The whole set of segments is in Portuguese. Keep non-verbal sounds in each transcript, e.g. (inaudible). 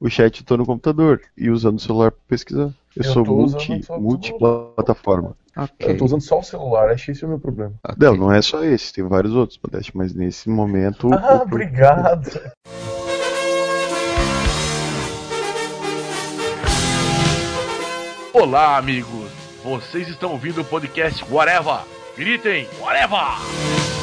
o chat tô no computador e usando o celular para pesquisar. Eu, Eu sou multi, multiplataforma. Eu tô usando só o celular, acho que esse é o meu problema. Não, não é só esse, tem vários outros, Modeste, mas nesse momento. Ah, o- obrigado. Olá, amigos! Vocês estão ouvindo o podcast Whatever! Gritem, Whatever!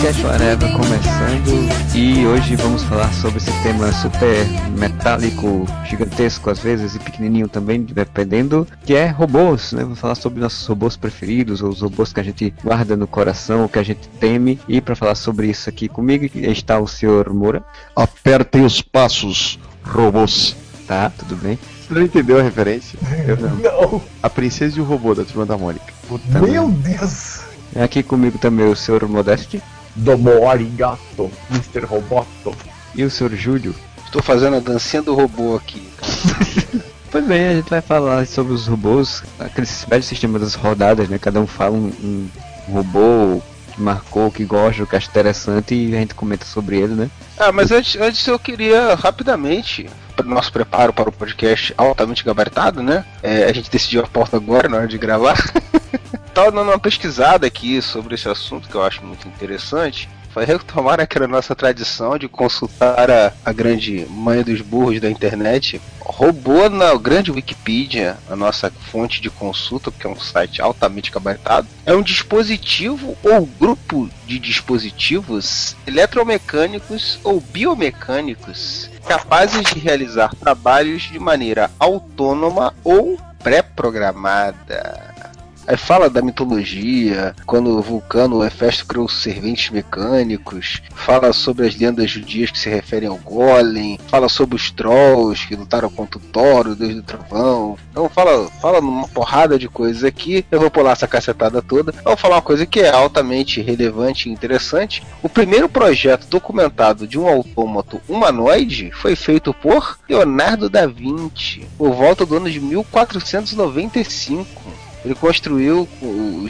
Podcast Whatever começando e hoje vamos falar sobre esse tema super metálico, gigantesco às vezes e pequenininho também, dependendo, que é robôs, né? Vamos falar sobre nossos robôs preferidos, ou os robôs que a gente guarda no coração, que a gente teme. E para falar sobre isso aqui comigo está o senhor Moura, Apertem os passos, robôs. tá? Tudo bem? Você não entendeu a referência? Eu não. Não. A Princesa e o Robô da Turma da Mônica. Puta Meu merda. Deus. É Aqui comigo também o senhor Modeste Domo arigato, Mr. Roboto. e o senhor Júlio. Estou fazendo a dancinha do robô aqui. (laughs) Pois bem, a gente vai falar sobre os robôs, aquele velho sistema das rodadas, né? Cada um fala um, um robô que marcou, que gosta, que acha interessante e a gente comenta sobre ele, né? Ah, mas antes, antes eu queria rapidamente, nosso preparo para o podcast altamente gabaritado, né? É, a gente decidiu a pauta agora na hora de gravar. (laughs) Tava dando uma pesquisada aqui sobre esse assunto que eu acho muito interessante. Foi retomar (laughs) aquela nossa tradição de consultar a, a grande mãe dos burros da internet. Robô na grande Wikipedia, a nossa fonte de consulta, porque é um site altamente gabaritado. É um dispositivo ou grupo de dispositivos eletromecânicos ou biomecânicos capazes de realizar trabalhos de maneira autônoma ou pré-programada. Aí fala da mitologia, quando o Vulcano o Hefesto criou serventes mecânicos, fala sobre as lendas judias que se referem ao Golem, fala sobre os Trolls que lutaram contra o Thor, o Deus do Trovão. Então fala, fala numa porrada de coisas aqui. Eu vou pular essa cacetada toda. Eu vou falar uma coisa que é altamente relevante e interessante. O primeiro projeto documentado de um autômato humanoide foi feito por Leonardo da Vinci, por volta do ano de 1495. Ele construiu,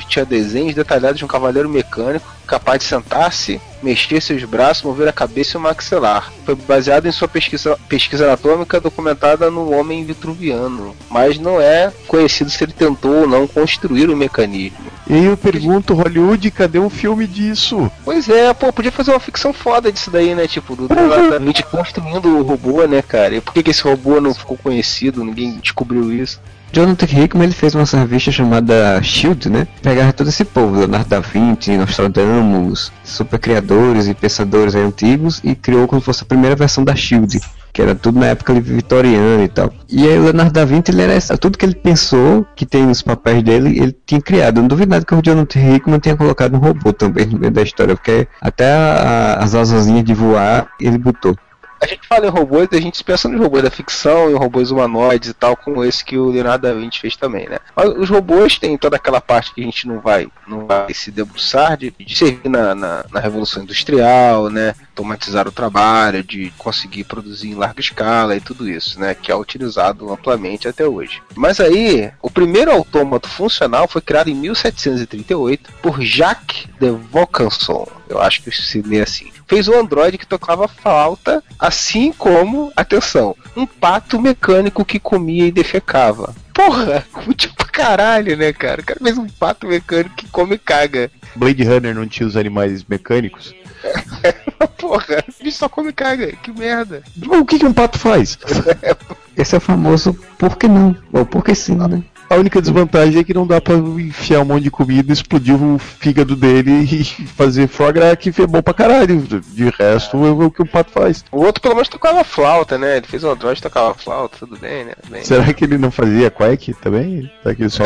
tinha desenhos detalhados de um cavaleiro mecânico capaz de sentar-se, mexer seus braços, mover a cabeça e o maxilar. Foi baseado em sua pesquisa, pesquisa anatômica documentada no homem vitruviano, mas não é conhecido se ele tentou ou não construir o mecanismo. E eu pergunto, Hollywood, cadê um filme disso? Pois é, pô, podia fazer uma ficção foda disso daí, né? Tipo, do Leonardo da Vinci construindo o robô, né, cara? E por que, que esse robô não ficou conhecido? Ninguém descobriu isso. Jonathan Hickman ele fez uma revista chamada Shield, né? Pegava todo esse povo, Leonardo da Vinci, Nostradamus, super criadores e pensadores antigos e criou como se fosse a primeira versão da Shield, que era tudo na época vitoriana e tal. E aí o Leonardo da Vinci ele era essa- tudo que ele pensou que tem nos papéis dele, ele tinha criado. Não duvido nada que o Jonathan Hickman tenha colocado um robô também no meio da história, porque até a- as asazinhas de voar ele botou. A gente fala em robôs, a gente pensa nos robôs da ficção, em robôs humanoides e tal, como esse que o Leonardo da Vinci fez também, né? Mas os robôs têm toda aquela parte que a gente não vai, não vai se debruçar de, de servir na, na, na Revolução Industrial, né? Automatizar o trabalho, de conseguir produzir em larga escala e tudo isso, né? Que é utilizado amplamente até hoje. Mas aí, o primeiro autômato funcional foi criado em 1738 por Jacques de Vaucanson. Eu acho que se lê assim fez um androide que tocava flauta, assim como, atenção, um pato mecânico que comia e defecava. Porra, (laughs) útil pra caralho, né, cara? O cara fez um pato mecânico que come e caga. Blade Runner não tinha os animais mecânicos? (laughs) Porra, ele só come caga, que merda. O que, que um pato faz? (laughs) Esse é o famoso por que não? Ou por que sim, né? A única desvantagem é que não dá pra enfiar um monte de comida, explodir o fígado dele (laughs) e fazer foie gras, que é bom pra caralho. De resto, é o que o pato faz. O outro pelo menos tocava flauta, né? Ele fez um android e tocava flauta, tudo bem, né? Bem. Será que ele não fazia quack também? Será que ele só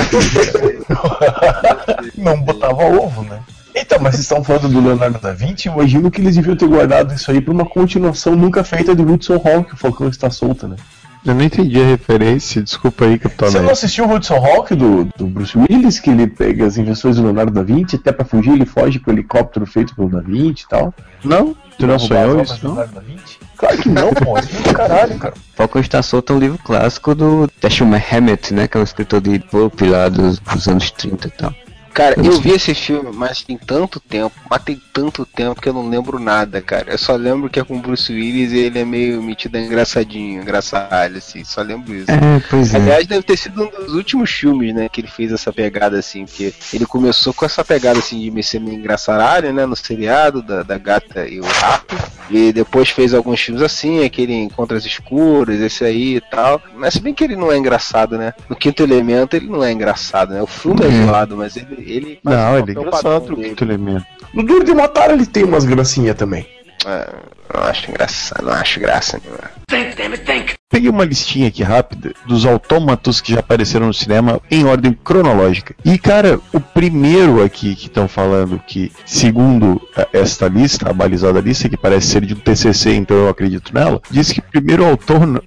Não botava ovo, né? Então, mas vocês estão falando do Leonardo da Vinci, imagino que eles deviam ter guardado isso aí pra uma continuação nunca feita de Hudson Hawk, o Falcão está solto, né? Eu não entendi a referência, desculpa aí, Capitão Você não assistiu o Hudson Hawk do, do Bruce Willis, que ele pega as invenções do Leonardo da Vinci, até pra fugir ele foge com o helicóptero feito pelo da Vinci e tal? Não? Tu não as sonhou isso, do não? Leonardo da Vinci? Claro que não, pô, é do caralho, cara. (laughs) Falcão está solto é um livro clássico do Dashiell Hammett, né? Que é um escritor de pulp lá dos, dos anos 30 e tal. Cara, eu vi esse filme, mas tem tanto tempo, mas tem tanto tempo que eu não lembro nada, cara. Eu só lembro que é com o Bruce Willis e ele é meio metido engraçadinho, engraçado, assim, só lembro isso. É, pois é. Aliás, deve ter sido um dos últimos filmes, né, que ele fez essa pegada assim, porque ele começou com essa pegada assim de me ser meio engraçaralho, né, no seriado da, da gata e o rato, e depois fez alguns filmes assim, aquele Encontros Escuras, esse aí e tal. Mas se bem que ele não é engraçado, né? No Quinto Elemento ele não é engraçado, né? O filme é Uhum. zoado, mas ele. Ele Não, ele é papel engraçado, padrão o dele. quinto elemento. No Duro de Matar ele tem umas gracinhas também. É, não acho engraçado, não acho graça nenhuma. Peguei uma listinha aqui rápida dos autômatos que já apareceram no cinema em ordem cronológica. E, cara, o primeiro aqui que estão falando que, segundo eh, esta lista, a balizada lista, que parece ser de um TCC, então eu acredito nela, diz que o primeiro autônomo,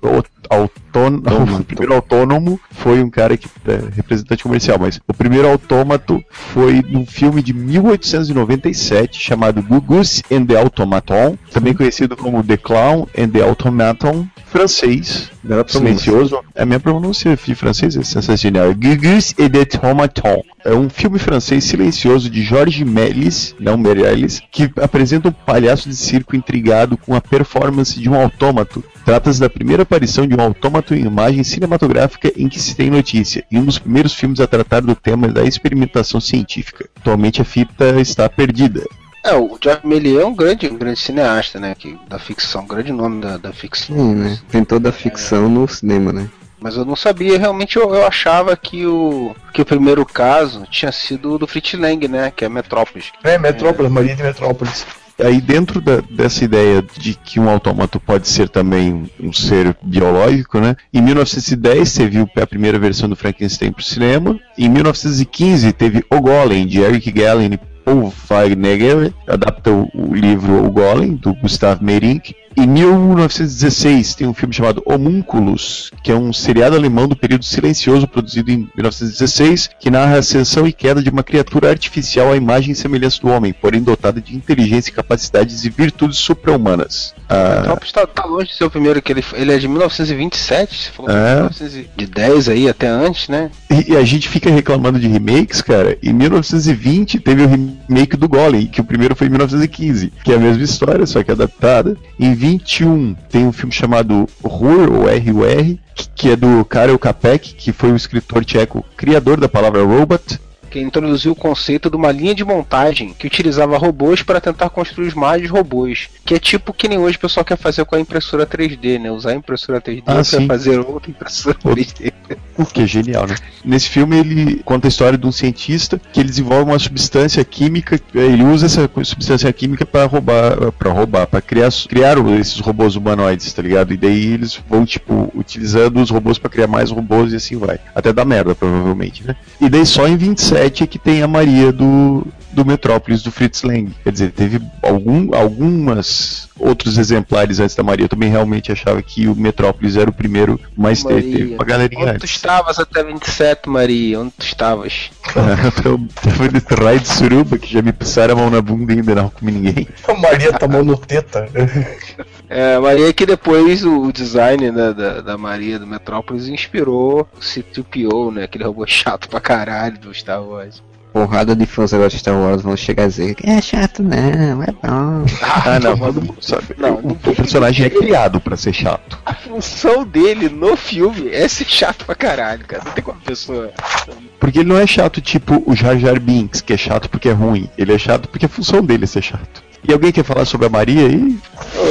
autônomo, (laughs) o primeiro autônomo foi um cara que é representante comercial, mas o primeiro autômato foi num filme de 1897 chamado Gugus and the Automaton, também conhecido como The Clown and the Automaton, francês, silencioso. A minha pronúncia de francês é sensacional. Gugus et the Automaton. É um filme francês silencioso de Jorge Méliès, não Meirelles, que apresenta um palhaço de circo intrigado com a performance de um autômato. Trata-se da primeira aparição de um autômato em imagem cinematográfica em que se tem notícia, e um dos primeiros filmes a tratar do tema da experimentação científica. Atualmente a fita está perdida. É, o George Méliès é um grande, um grande cineasta, né? Que, da ficção, um grande nome da, da ficção. Sim, né? Inventor da ficção no cinema, né? Mas eu não sabia, realmente eu, eu achava que o, que o primeiro caso tinha sido o do Fritz Lang, né? Que é Metrópolis. É, Metrópolis, Maria de Metrópolis. Aí dentro da- dessa ideia de que um autômato pode ser também um, ser biológico, né? Em 1910 teve a primeira versão do Frankenstein para o cinema. Em 1915 teve O Golem de Eric Gallen e Paul Wegener, adapta o, o livro O Golem do Gustav Meyrink. Em 1916 tem um filme chamado Homúnculos, que é um seriado alemão do período silencioso produzido em 1916, que narra a ascensão e queda de uma criatura artificial à imagem e semelhança do homem, porém dotada de inteligência, capacidades e virtudes supra-humanas. Ah, Metrópolis tá, tá longe de ser o primeiro, que ele, ele é de 1927, você falou É. 1910 aí, até antes, né? E, e a gente fica reclamando de remakes, cara. Em 1920 teve o remake do Golem, que o primeiro foi em 1915, que é a mesma história, só que adaptada. Em 21 tem um filme chamado Rur, ou R.U.R., que é do Karel Capek, que foi o escritor tcheco criador da palavra robot. Que introduziu o conceito de uma linha de montagem que utilizava robôs para tentar construir os mais robôs. Que é tipo que nem hoje o pessoal quer fazer com a impressora 3D, né? Usar a impressora 3D Ah, para fazer outra impressora Outro. 3D. O que é genial, né? Nesse filme ele conta a história de um cientista que ele desenvolve uma substância química, ele usa essa substância química para roubar, para roubar, para criar, criar esses robôs humanoides, tá ligado? E daí eles vão tipo utilizando os robôs para criar mais robôs e assim vai. Até dar merda, provavelmente, né? E daí só em 27 é que tem a Maria do do Metrópolis do Fritz Lang. Quer dizer, teve algum, algumas outros exemplares antes da Maria. Eu também realmente achava que o Metrópolis era o primeiro, mas teve, teve uma galerinha Onde tu antes. estavas até 27, Maria? Onde tu estavas? (laughs) eu tava nesse raio de suruba que já me passaram a mão na bunda e ainda não comi ninguém. A Maria tá mão no teta. É, Maria que depois o design né, da, da Maria do Metrópolis inspirou o C-3PO, né? Aquele robô chato pra caralho do Star Wars. Porrada de fãs agora de Star Wars vão chegar a dizer é chato não, é bom. (laughs) Ah, não, todo mundo sabe. Não, o, o personagem é criado pra ser chato. A função dele no filme é ser chato pra caralho, cara. Não tem como a pessoa. Porque ele não é chato tipo o Jar Jar Binks, que é chato porque é ruim. Ele é chato porque a função dele é ser chato. E alguém quer falar sobre a Maria aí?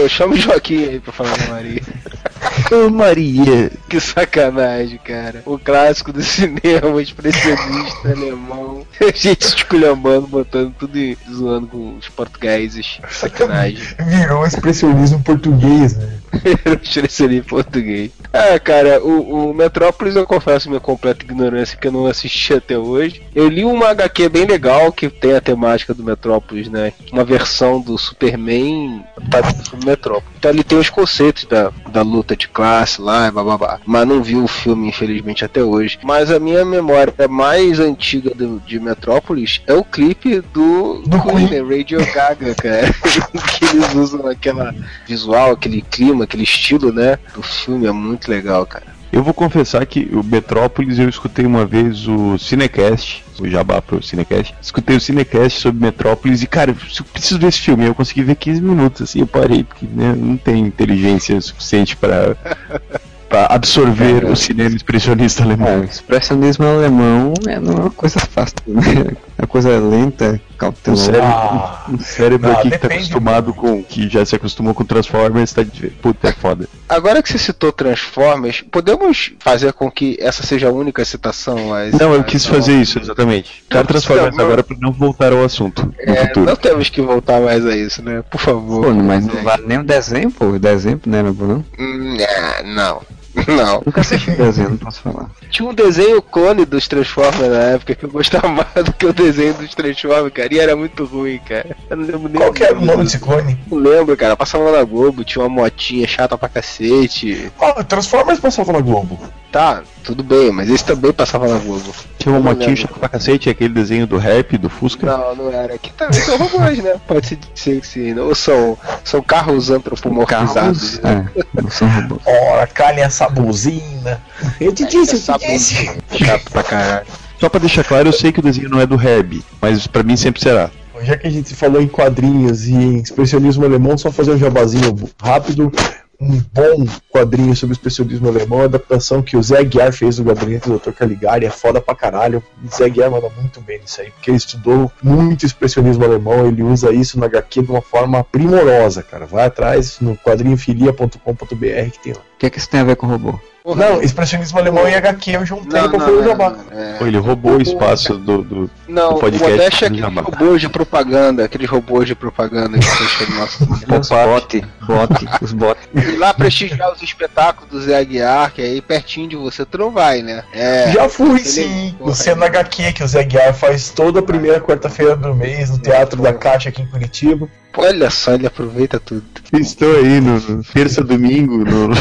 Ô, chama o Joaquim aí pra falar da Maria. (laughs) Ô Maria! Que sacanagem, cara. O clássico do cinema, expressionista (laughs) alemão. (laughs) Gente esculhambando, botando tudo e zoando com os portugueses. Sacanagem. Virou expressionismo português, né? (laughs) Expressionismo em português. Ah, cara, o, o Metrópolis eu confesso minha completa ignorância que eu não assisti até hoje. Eu li uma HQ bem legal que tem a temática do Metrópolis, né? Uma versão do Superman tá do Metrópolis. Então ele tem os conceitos da, da luta de classe lá, bababá. Mas não vi o filme, infelizmente, até hoje. Mas a minha memória mais antiga do, de Metrópolis é o clipe do, Do Queen? Radio Gaga, cara. (laughs) que eles usam aquela visual, aquele clima, aquele estilo, né? Do filme é muito legal, cara. Eu vou confessar que o Metrópolis eu escutei uma vez o Cinecast, o Jabá pro Cinecast. Escutei o Cinecast sobre Metrópolis e, cara, eu preciso ver esse filme. Eu consegui ver 15 minutos, assim, eu parei, porque né, não tem inteligência suficiente para (laughs) para absorver o cinema expressionista É, o alemão. expressionismo alemão é não é uma coisa fácil, né? É uma coisa lenta, O cautelosa. cérebro, Ah. o cérebro Não, aqui que tá acostumado com. que já se acostumou com Transformers, tá de puta é foda. Agora que você citou Transformers, podemos fazer com que essa seja a única citação? esse- Não, eu quis fazer isso, exatamente. Cara, Transformers Não, agora pra não voltar ao assunto no É, futuro. não temos que voltar mais a isso, né? Por favor. Pô, mas não vale nem o desenho, pô. O desenho não era bom, não. Hum, é, não. Não. Nunca assisti (laughs) o desenho, não posso falar. Tinha um desenho clone dos Transformers na época que eu gostava (laughs) mais do que o desenho dos Transformers, cara. E era muito ruim, cara. Eu não lembro nem Qual que era o nome desse clone? Não lembro, cara. Passava lá na Globo, tinha uma motinha chata pra cacete. Ah, Transformers passava na Globo. Tá, tudo bem, mas esse também passava na Globo. Tinha uma motinha chata pra cacete, aquele desenho do rap, do Fusca. Não, não era. Aqui também são robôs, né? Pode se dizer que sim. Ou são, são carros antropomorfizados. Carros, é, não são robôs. (laughs) Ora, calhem essa buzina. Eu te disse, eu te disse. Chato pra caralho. Só pra deixar claro, eu sei que o desenho não é do Herbie, mas pra mim sempre será. Já que a gente falou em quadrinhos e em expressionismo alemão, só fazer um jabazinho rápido. Um bom quadrinho sobre expressionismo alemão, a adaptação que o Zé Guiar fez do Gabinete do Dr. Caligari, é foda pra caralho. O Zé Guiar manda muito bem nisso aí, porque ele estudou muito expressionismo alemão, ele usa isso na HQ de uma forma primorosa, cara. Vai atrás no quadrinhofilia.com.br que tem lá. O que é que isso tem a ver com robô? Não, expressionismo alemão e HQ eu juntei Não, pra não, fazer o não, jabá. não, é. Pô, ele roubou o espaço do. do... Não, O o podcast Modeste é do aqueles Jabá. robôs de propaganda, aqueles robôs de propaganda que deixam no nosso. (laughs) Os bot, bot, os bot. Ir (laughs) lá prestigiar os espetáculos do Zé Aguiar, que é aí pertinho de você, tu não vai, né? É. Já fui sim, Porra, no Cena HQ que o Zé Guiar faz toda a primeira quarta-feira do mês no Teatro da Caixa aqui em Curitiba. Olha só, ele aproveita tudo. Estou aí no, no terça domingo no, (laughs) no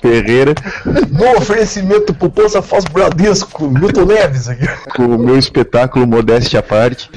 Ferreira No oferecimento pro Pousa Foz Bradesco, Milton Neves aqui. com o meu espetáculo Modéstia à parte.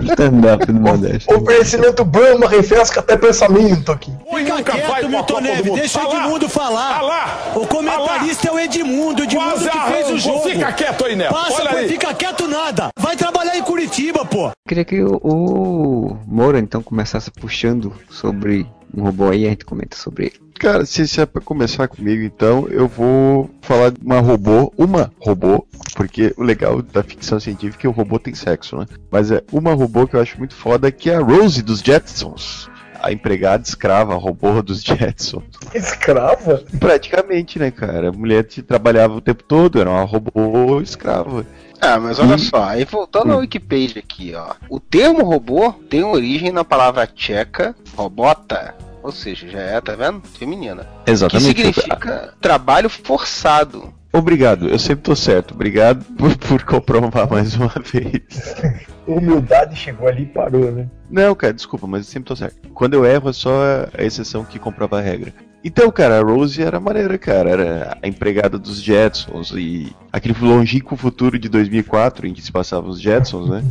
Stand-up do Modeste. Oferecimento Brahma, refresca até pensamento aqui. Fica quieto, Milton Neves, deixa o Edmundo falar. O comentarista é o Edmundo, o Edmundo que fez o jogo. Fica quieto aí, Neto. Passa, Olha aí. fica quieto nada. Vai trabalhar em Curitiba, pô. Queria que o, o Moura então começasse puxando sobre um robô aí, a gente comenta sobre ele. Cara, se, se é pra começar comigo, então, eu vou falar de uma robô, uma robô, porque o legal da ficção científica é que o robô tem sexo, né? Mas é uma robô que eu acho muito foda, que é a Rose dos Jetsons. A empregada escrava, a robô dos Jetsons. Escrava? Praticamente, né, cara? A mulher que trabalhava o tempo todo, era uma robô escrava. Ah, mas olha Hum. só, aí voltando ao Wikipedia aqui, ó. O termo robô tem origem na palavra tcheca robota, ou seja, já é, tá vendo? Feminina. Que Exatamente. significa trabalho forçado. Obrigado, eu sempre tô certo. Obrigado (laughs) por, por comprovar mais uma vez. (laughs) Humildade chegou ali e parou, né? Não, cara, desculpa, mas eu sempre tô certo. Quando eu erro é só a exceção que comprova a regra. Então, cara, a Rose era maneira, cara. Era a empregada dos Jetsons e aquele longínquo futuro de 2004 em que se passavam os Jetsons, né?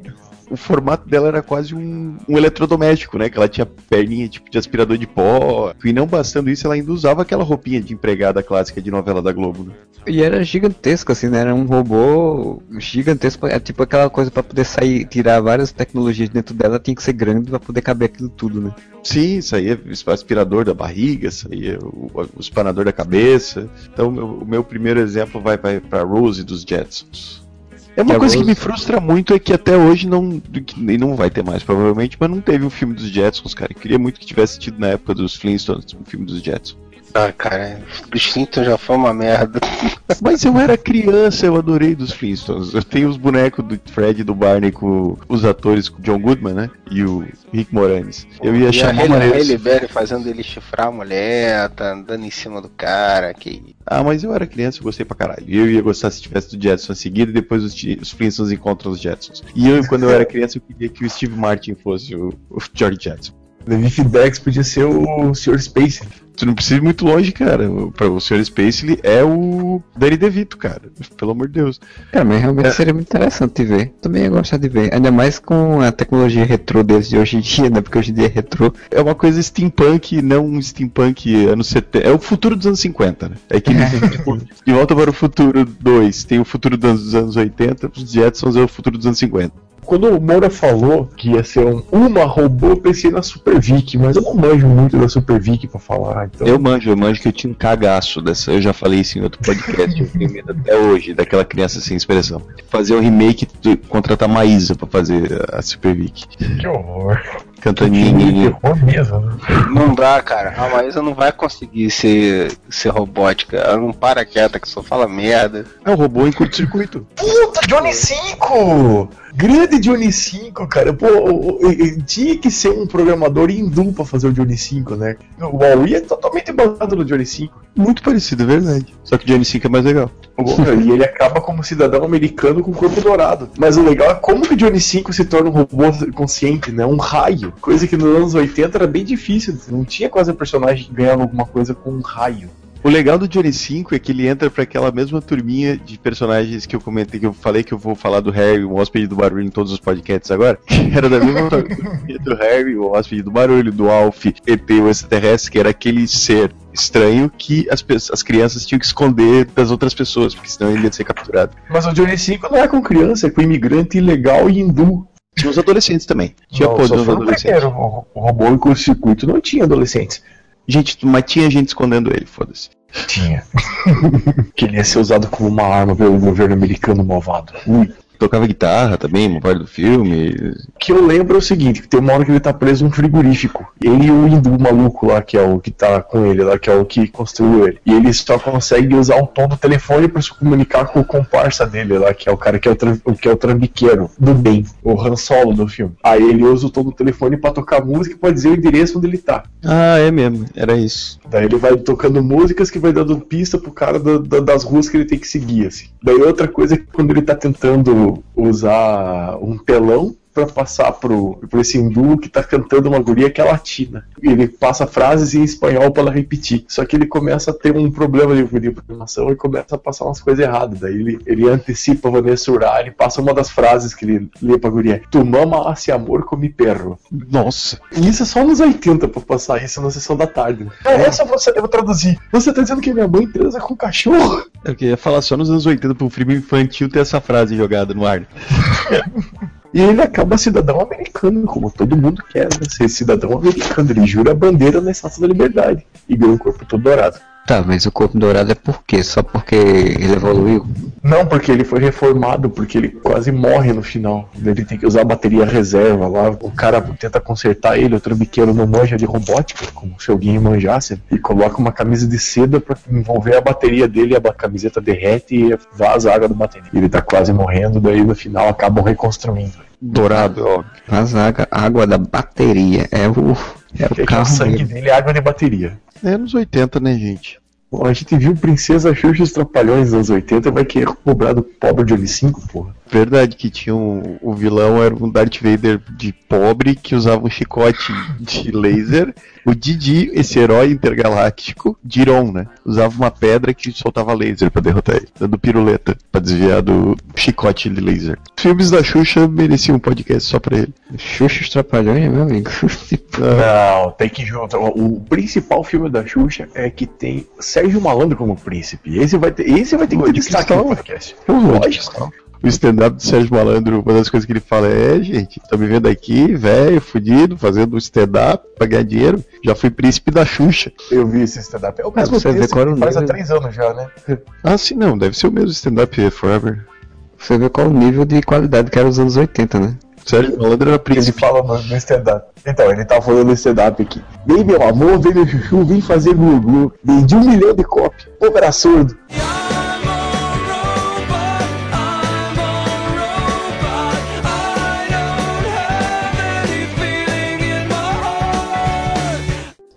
(laughs) O formato dela era quase um, um eletrodoméstico, né? Que ela tinha perninha tipo de aspirador de pó. E não bastando isso, ela ainda usava aquela roupinha de empregada clássica de novela da Globo. Né? E era gigantesco, assim, né? Era um robô gigantesco. É tipo aquela coisa pra poder sair, tirar várias tecnologias dentro dela, tinha que ser grande pra poder caber aquilo tudo, né? Sim, saía aspirador da barriga, saía o, o espanador da cabeça. Então, meu- o meu primeiro exemplo vai para Rose dos Jetsons. É uma Que coisa que agora- me frustra muito é que até hoje não. que- E não vai ter mais, provavelmente, mas não teve um filme dos Jetsons, cara. Eu queria muito que tivesse tido na época dos Flintstones um filme dos Jetsons. Ah, cara, dos Flintstones já foi uma merda. (laughs) Mas eu era criança, eu adorei dos Flintstones. Eu tenho os bonecos do Fred e do Barney com os atores com o John Goodman, né? E o Rick Moranis. Eu ia e chamar maneiro. Halle Berry fazendo ele chifrar a mulher, tá andando em cima do cara, que Ah, mas eu era criança, eu gostei pra caralho. Eu ia gostar se tivesse do Jetson em seguida e depois os, os Flintstones encontram os Jetsons. E eu, quando eu era criança, eu queria que o Steve Martin fosse o, o George Jetson. Levi Fidex podia ser o Sr. Space. Tu não precisa ir muito longe, cara. O- Sr. Space, ele é o Danny DeVito, cara. (laughs) Pelo amor de Deus. Cara, mas realmente É. seria muito interessante ver. Também ia gostar de ver. Ainda mais com a tecnologia retrô deles de hoje em dia, né? Porque hoje em dia é retrô. É uma coisa steampunk, não um steampunk anos 70. É o futuro dos anos 50, né? É que tipo, De Volta para o Futuro 2 tem o futuro dos anos- dos anos 80, os Jetsons é o futuro dos anos 50. Quando o Moura falou que ia ser um- uma robô, eu pensei na Super Vic, mas eu não manjo muito da Super Vic pra falar. Então... Eu manjo, eu manjo que eu tinha um cagaço dessa. Eu já falei isso em outro podcast, eu tenho medo até hoje daquela criança sem expressão. Fazer um remake, contratar Maísa pra fazer a Super Vic. Que horror. Cantando mesmo. né? não dá, cara. A Maísa não vai conseguir ser, ser robótica. Ela não para quieta, que só fala merda. É um robô em curto-circuito. Puta, Johnny 5! Grande Johnny 5, cara. Pô, tinha que ser um programador hindu pra fazer o Johnny 5, né? O Huawei é totalmente baseado no Johnny 5. Muito parecido, é verdade. Só que o Johnny 5 é mais legal. E ele acaba como cidadão americano com corpo dourado. Mas o legal é como que o Johnny 5 se torna um robô consciente, né? Um raio. Coisa que nos anos 80 era bem difícil. Não tinha quase um personagem que ganhava alguma coisa com um raio. O legal do Johnny 5 é que ele entra pra aquela mesma turminha de personagens que eu comentei, que eu falei que eu vou falar do Harry, o hóspede do barulho em todos os podcasts agora. (laughs) Era da mesma turminha do Harry, o hóspede do barulho, do Alf, ET, o extraterrestre, que era aquele ser estranho que as, as crianças tinham que esconder das outras pessoas, porque senão ele ia ser capturado. Mas o Johnny 5 não é com criança, é com imigrante ilegal e hindu. Tinha os adolescentes também. Tinha Não, dos adolescentes. O, o robô em curto-circuito não tinha adolescentes. Gente, mas tinha gente escondendo ele, foda-se. Tinha. (laughs) que ele ia ser usado como uma arma pelo governo americano malvado. Ui. Tocava guitarra também, uma parte do filme. O que eu lembro é o seguinte, que tem uma hora que ele tá preso num frigorífico. Ele e o hindu maluco lá, que é o que tá com ele lá, que é o que construiu ele. E ele só consegue usar o tom do telefone pra se comunicar com o comparsa dele lá, que é o cara que é o, o que é o trambiqueiro do bem, o Han Solo do filme. Aí ele usa o tom do telefone pra tocar música e pra dizer o endereço onde ele tá. Ah, é mesmo, era isso. Daí ele vai tocando músicas que vai dando pista pro cara da- da- das ruas que ele tem que seguir, assim. Daí outra coisa é que quando ele tá tentando usar um telão pra passar pro, pro esse hindu que tá cantando uma guria que é latina. Ele passa frases em espanhol pra ela repetir. Só que ele começa a ter um problema de, de programação e começa a passar umas coisas erradas. Daí ele, ele antecipa a Vanessa Urá, ele passa uma das frases que ele lê pra guria. Tu mama esse amor como perro. Nossa. E isso é só nos 80 pra passar isso na sessão da tarde. É, essa você, eu vou traduzir. Você tá dizendo que minha mãe transa com cachorro? Eu queria falar só nos anos 80 pro filme infantil ter essa frase jogada no ar. (laughs) E ele acaba cidadão americano, como todo mundo quer, né? Ser cidadão americano. Ele jura a bandeira na Estátua da Liberdade. E ganha um corpo todo dourado. Tá, mas o corpo dourado é por quê? Só porque ele evoluiu? Não, porque ele foi reformado, porque ele quase morre no final. Ele tem que usar a bateria reserva lá. O cara tenta consertar ele, o trambiqueiro não manja de robótica, como se alguém manjasse, e coloca uma camisa de seda pra envolver a bateria dele, a camiseta derrete e vaza a água da bateria. Ele tá quase morrendo, daí no final acabam reconstruindo. Dourado, ó. Faz a água, da bateria. É o, é o o carro sangue mesmo. dele é água de bateria. É anos 80, né, gente? Bom, a gente viu Princesa Xuxa e os Trapalhões nos anos 80, vai querer cobrar do pobre Johnny 5, porra. Verdade que tinha um, o vilão era um Darth Vader de pobre que usava um chicote de laser. O Didi, esse herói intergaláctico, Diron, né? Usava uma pedra que soltava laser pra derrotar ele, dando piruleta pra desviar do chicote de laser. Os filmes da Xuxa mereciam um podcast só pra ele. Xuxa os Trapalhões, meu amigo. (laughs) Não, tem que juntar. O principal filme da Xuxa é que tem Sérgio Malandro como príncipe. Esse vai ter, esse vai ter que ter destaque no podcast. Lógico. O stand-up do Sérgio Malandro, uma das coisas que ele fala é, gente, tá me vendo aqui, velho, fudido, fazendo stand-up pra ganhar dinheiro. Já fui príncipe da Xuxa. Eu vi esse stand-up. É o mesmo você vê texto ele faz há nível. três anos já, né? (laughs) Ah, sim, não, deve ser o mesmo stand-up Forever. Você vê qual o nível de qualidade que era os anos 80, né? Sérgio Malandro era Ele príncipe. fala no, no stand-up. Então, ele tá falando no stand-up aqui. Vem, meu amor, vem, meu chuchu, vem fazer glu-glu. Vendi um milhão de cópias. O povo era surdo. Robô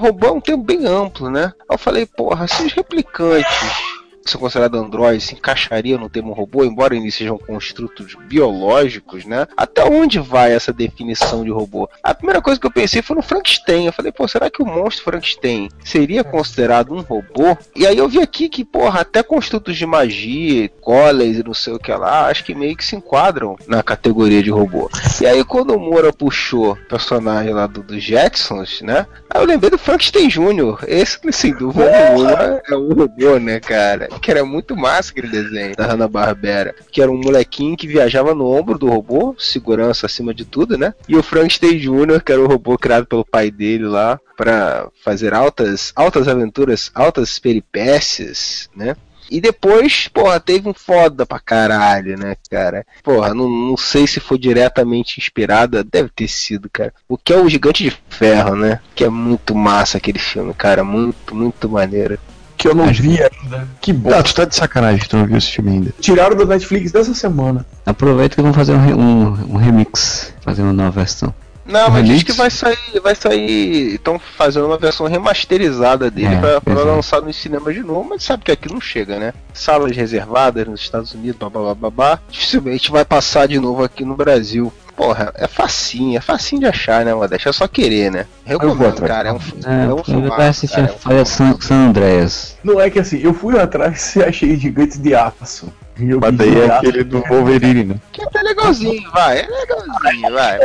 é um termo bem amplo, né? Eu falei, porra, se os replicantes são considerados androides se encaixariam no termo robô, embora eles sejam construtos biológicos, né? Até onde vai essa definição de robô? A primeira coisa que eu pensei foi no Frankenstein. Eu falei, pô, será que o monstro Frankenstein seria considerado um robô? E aí eu vi aqui que, porra, até construtos de magia, colas e não sei o que lá, acho que meio que se enquadram na categoria de robô. E aí quando o Moura puxou o personagem lá do, do Jetsons, né? Aí eu lembrei do Frankenstein Jr. Esse, sem dúvida nenhuma, é o robô, né, cara? Que era muito massa aquele desenho da Hanna-Barbera. Que era um molequinho que viajava no ombro do robô, segurança acima de tudo, né? E o Frankenstein Jr., que era o robô criado pelo pai dele lá, para fazer altas, altas aventuras, altas peripécias, né? E depois, porra, teve um foda pra caralho, né, cara? Porra, não, não sei se foi diretamente inspirada, deve ter sido, cara. O que é o Gigante de Ferro, né? Que é muito massa aquele filme, cara. Muito, muito maneiro. Que eu não vi ainda. Que bom. Ah, tu tá de sacanagem, tu não viu esse filme ainda. Tiraram da Netflix dessa semana. Aproveita que vão fazer um, re- um, um remix, fazer uma nova versão. Não, mas diz Remix? que vai sair, vai sair. Estão fazendo uma versão remasterizada dele É, pra, pra exato. lançar nos cinemas de novo, mas sabe que aqui não chega, né? Salas reservadas nos Estados Unidos, babá, babá, dificilmente vai passar de novo aqui no Brasil. Porra, é facinho, é facinho de achar, né, Modéstia? É só querer, né? vou Recomendo, atrás. cara. É um, É, é um eu vai assistir cara, a é um San, San Andreas. Não é que assim, eu fui atrás e achei gigantes de aço. E eu Mas daí é aquele do Wolverine, né? Que até legalzinho, vai, é legalzinho, vai.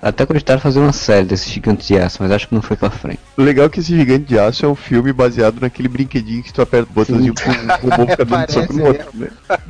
Até cogitaram fazer uma série desse gigante de aço, mas acho que não foi pra frente. O legal é que esse Gigante de Aço é um filme baseado naquele brinquedinho que tu aperta o botãozinho pro o robô ficar dando soco no outro, né?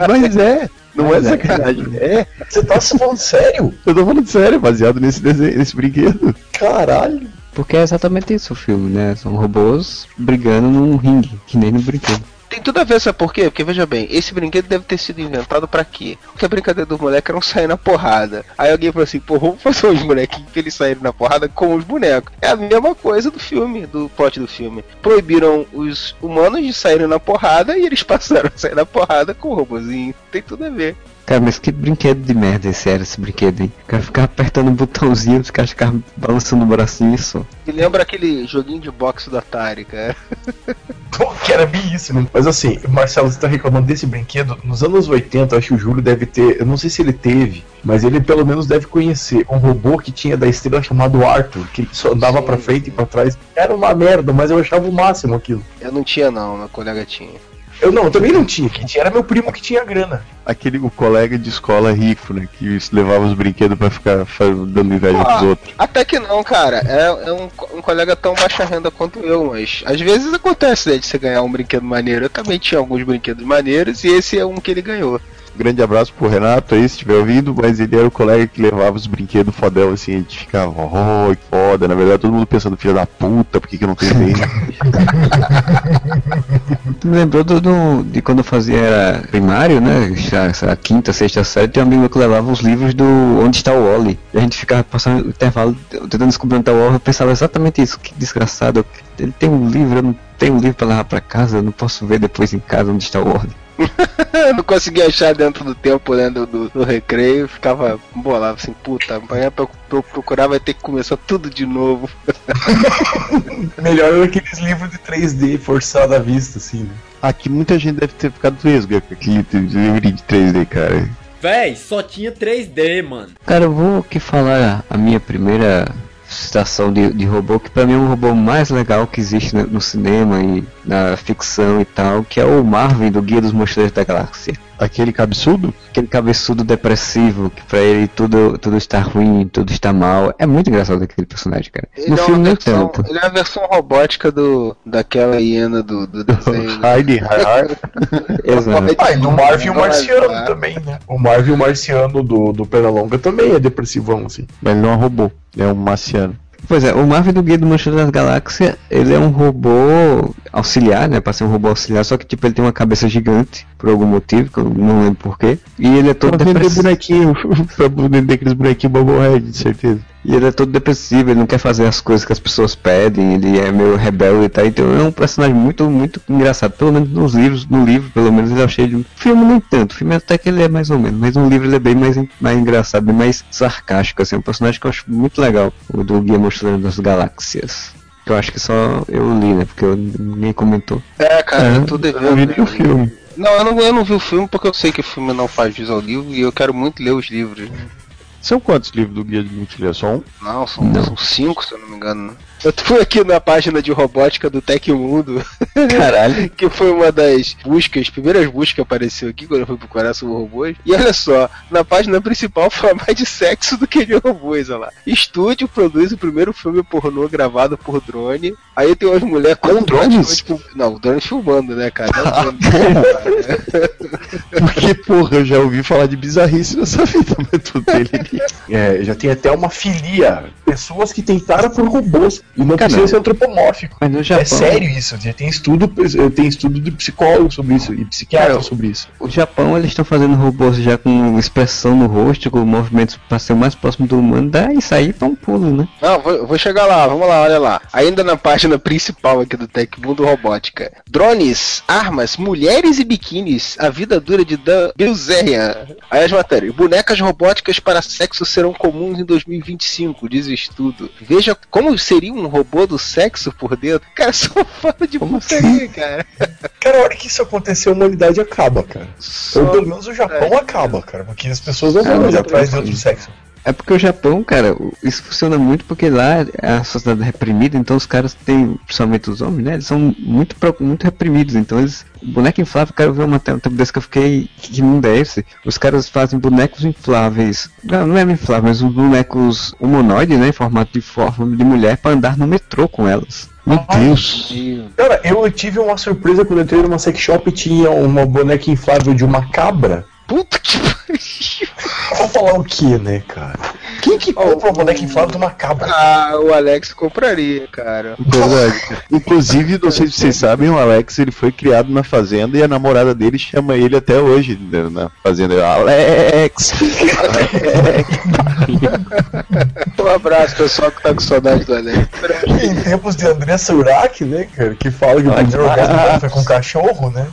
Mas é, não Mas é é. sacanagem. É, Você tá se falando sério? eu tô falando sério, baseado nesse desenho, nesse brinquedo. Caralho. Porque é exatamente isso o filme, né? São robôs brigando num ringue, que nem no brinquedo. Tem tudo a ver, sabe por quê? Porque veja bem, esse brinquedo deve ter sido inventado pra quê? Porque a brincadeira dos moleques era um sair na porrada. Aí alguém falou assim, pô, vamos fazer os molequinhos pra eles saírem na porrada com os bonecos. É a mesma coisa do filme, do plot do filme. Proibiram os humanos de saírem na porrada e eles (laughs) passaram a sair na porrada com o robozinho. Tem tudo a ver. Cara, mas que brinquedo de merda esse era, esse brinquedo, hein? O cara ficava apertando um botãozinho, os caras ficavam balançando o bracinho e só. Me lembra aquele joguinho de boxe do Atari, cara. (laughs) Que era bem isso, né? Mas assim, Marcelo, você tá reclamando desse brinquedo? Nos anos 80, eu acho que o Júlio deve ter. Eu não sei se ele teve, mas ele pelo menos deve conhecer um robô que tinha da estrela chamado Arthur, que só andava Sim. pra frente e pra trás. Era uma merda, mas eu achava o máximo aquilo. Eu não tinha não, meu colega tinha. Eu não, eu também não tinha. Quem tinha era meu primo que tinha grana. Aquele o colega de escola rico, né? Que levava os brinquedos pra ficar dando inveja Ah. pros outros. Até que não, cara. É, é um, um colega tão baixa renda quanto eu, mas às vezes acontece né, de você ganhar um brinquedo maneiro. Eu também tinha alguns brinquedos maneiros e esse é um que ele ganhou. Grande abraço pro Renato aí, se estiver ouvindo, mas ele era o colega que levava os brinquedos fodel assim, a gente ficava, oh, que foda. Na verdade, todo mundo pensando, filho da puta, por que, que eu não tenho? (laughs) Tu me lembrou do, do- de quando eu fazia era primário, né? Lá, quinta, sexta série, tinha um amigo que levava os livros do Onde está o Wally. E a gente ficava passando o intervalo tentando descobrir onde está o Wally. Eu pensava exatamente isso, que desgraçado. Ele tem um livro, eu não tenho um livro pra levar pra casa, eu não posso ver depois em casa onde está o Wally. (laughs) Não conseguia achar dentro do tempo né, do, do, do recreio, ficava bolado assim, puta, amanhã pra eu, pra eu procurar vai ter que começar tudo de novo. (laughs) Melhor aqueles livros de 3D forçado à vista, assim, né? Aqui muita gente deve ter ficado vesga com aquele livro de 3D, cara. Véi, só tinha 3D, mano. Cara, eu vou aqui falar a minha primeira citação de, de robô, que pra mim é um robô mais legal que existe no, no cinema e na ficção e tal, que é o Marvin do Guia dos Mochileiros da Galáxia. Aquele cabeçudo? Aquele cabeçudo depressivo, que pra ele tudo, tudo está ruim, tudo está mal. É muito engraçado aquele personagem, cara. Ele, no é filme nem versão, tanto. ele é a versão robótica do, daquela hiena do, do desenho. né? Heidi Har. (laughs) Exato. Ah, e no Marvel o Não, Marciano também, né? O Marvel o Marciano do, do Pernalonga também é depressivão, assim. Mas ele não é um robô, ele é um marciano. Pois é, o Marvel do Guia do Mochileiro das Galáxias, ele é um robô auxiliar, né? Pra ser um robô auxiliar, só que tipo, ele tem uma cabeça gigante, por algum motivo, que eu não lembro porquê. E ele é todo Pra depressivo. bonequinho, (laughs) pra vender aqueles bonequinhos Bubblehead, de certeza. E ele é todo depressivo, ele não quer fazer as coisas que as pessoas pedem, ele é meio rebelde e tal. Então é um personagem muito, muito engraçado. Pelo menos nos livros, no livro, pelo menos eu achei ele. um filme nem tanto, filme até que ele é mais ou menos, mas no livro ele é bem mais, mais engraçado, bem mais sarcástico, assim, é um personagem que eu acho muito legal, o do Guia Mochileiro das Galáxias. Que eu acho que só eu li, né? Porque eu- ninguém comentou. É, cara, eu tô Eu devendo. vi o filme. Não, eu não, eu não vi o filme porque eu sei que o filme não faz jus ao livro e eu quero muito ler os livros. São quantos livros do Guia de Multilha? Só um? Não, são, Não. são cinco, se eu não me engano. né? Eu tô aqui na página de robótica do Tecmundo, Caralho. (laughs) que foi uma das buscas, primeiras buscas que apareceu aqui quando eu fui procurar sobre robôs. E olha só, na página principal (laughs) fala mais de sexo do que de robôs, olha lá. Estúdio produz o primeiro filme pornô gravado por drone. Aí tem umas mulheres Com drones? Tipo, não, drones filmando, né, cara? Não, (laughs) drone. Porque, porra, eu já ouvi falar de bizarrice nessa vida, mas tudo dele. É, já tem até uma filia. Pessoas que tentaram por robôs. E não Cara, precisa ser antropomórfico. Mas no Japão. É sério isso, já tem estudo, tem estudo de psicólogo sobre isso e psiquiatra Cara, sobre isso. O Japão, eles estão fazendo robôs já com expressão no rosto, com movimentos para ser o mais próximo do humano. Dá isso aí pra um pulo, né? Não, vou, vou chegar lá, vamos lá, olha lá. Ainda na página principal aqui do Tecmundo Robótica. Drones, armas, mulheres e biquínis. A vida dura de Dan Bilzerian. Aí as matérias. Bonecas robóticas para sexo serão comuns em 2025, diz o estudo. Veja como seria um robô do sexo por dentro. Cara, (laughs) só fala de putaria, cara. Cara, a hora que isso acontecer, a humanidade acaba, cara. Ou pelo menos o Japão acaba, cara. Porque as pessoas não Ah, vão atrás de outro sexo. É porque o Japão, cara, isso funciona muito porque lá é a sociedade reprimida, então os caras têm, principalmente os homens, né? Eles são muito, muito reprimidos, então eles. O boneco inflável, cara, eu vi uma um tempo desse que eu fiquei. Que não desse. Os caras fazem bonecos infláveis. Não, não é inflável, mas os bonecos humanoides, né? Em formato de forma de mulher pra andar no metrô com elas. Meu Deus. Cara, eu tive uma surpresa quando eu entrei numa sex shop e tinha uma boneca inflável de uma cabra. Puta que pariu. Vou falar o que, né, cara? Quem que compra uma boneca inflável de uma cabra? Ah, o Alex compraria, cara. Verdade. Inclusive, não sei se vocês sabem, o Alex ele foi criado na fazenda e a namorada dele chama ele até hoje né, na fazenda. Alex! (laughs) Um abraço, pessoal que tá com saudade do Alex. Em tempos de André Surak, né, cara? Que fala que o foi com cachorro, né?